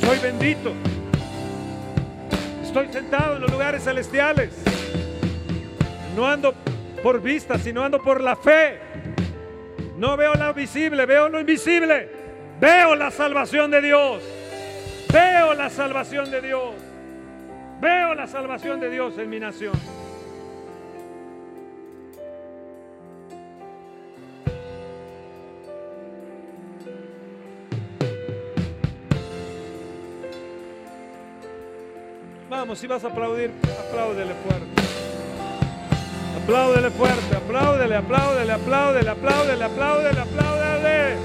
Soy bendito. Estoy sentado en los lugares celestiales. No ando por vista, sino ando por la fe. No veo lo visible, veo lo invisible. Veo la salvación de Dios. Veo la salvación de Dios. Veo la salvación de Dios en mi nación. vamos, si vas a aplaudir, apláudele fuerte. Apláudele fuerte, apláudele, apláudele, apláudele, apláudele, apláudele, apláudele.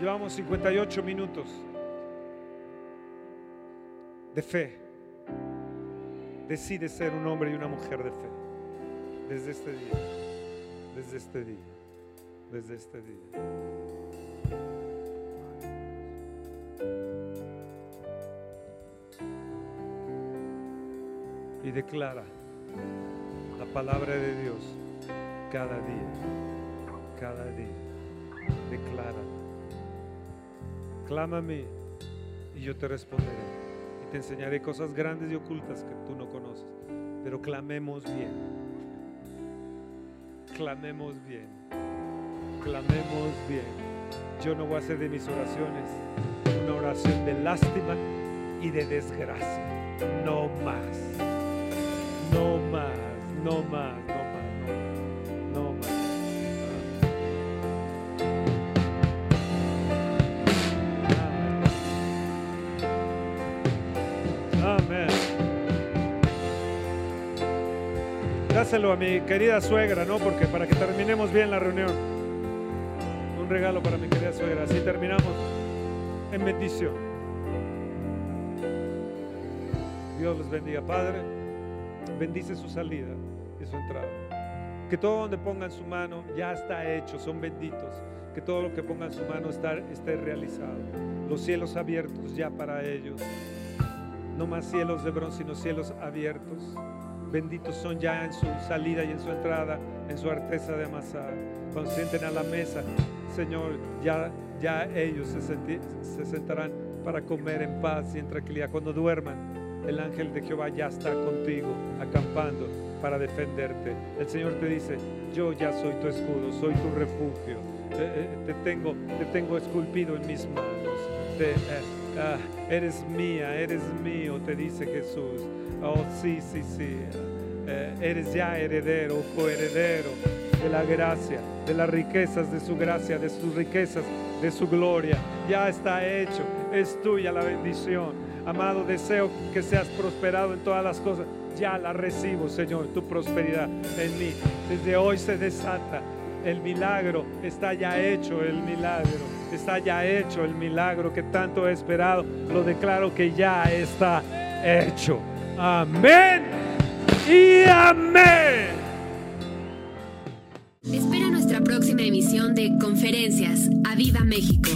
Llevamos 58 minutos de fe. Decide ser un hombre y una mujer de fe. Desde este día. Desde este día. Desde este día. Y declara la palabra de Dios cada día. Cada día. Declara. Clama a mí y yo te responderé. Te enseñaré cosas grandes y ocultas que tú no conoces. Pero clamemos bien. Clamemos bien. Clamemos bien. Yo no voy a hacer de mis oraciones una oración de lástima y de desgracia. No más. No más. No más. Dáselo a mi querida suegra, ¿no? Porque para que terminemos bien la reunión. Un regalo para mi querida suegra. Así terminamos en bendición. Dios los bendiga, Padre. Bendice su salida y su entrada. Que todo donde pongan su mano ya está hecho, son benditos. Que todo lo que pongan su mano está, esté realizado. Los cielos abiertos ya para ellos. No más cielos de bronce, sino cielos abiertos. Benditos son ya en su salida y en su entrada, en su arteza de amasar. Cuando sienten a la mesa, Señor, ya, ya ellos se, se sentarán para comer en paz y en tranquilidad. Cuando duerman, el ángel de Jehová ya está contigo, acampando para defenderte. El Señor te dice, yo ya soy tu escudo, soy tu refugio. Eh, eh, te, tengo, te tengo esculpido en mis manos. Eh, ah, eres mía, eres mío, te dice Jesús. Oh, sí, sí, sí. Eh, eres ya heredero, coheredero de la gracia, de las riquezas de su gracia, de sus riquezas, de su gloria. Ya está hecho, es tuya la bendición. Amado, deseo que seas prosperado en todas las cosas. Ya la recibo, Señor, tu prosperidad en mí. Desde hoy se desata. El milagro está ya hecho, el milagro. Está ya hecho el milagro que tanto he esperado. Lo declaro que ya está hecho. Amén y amén. Espera nuestra próxima emisión de Conferencias. ¡A Viva México!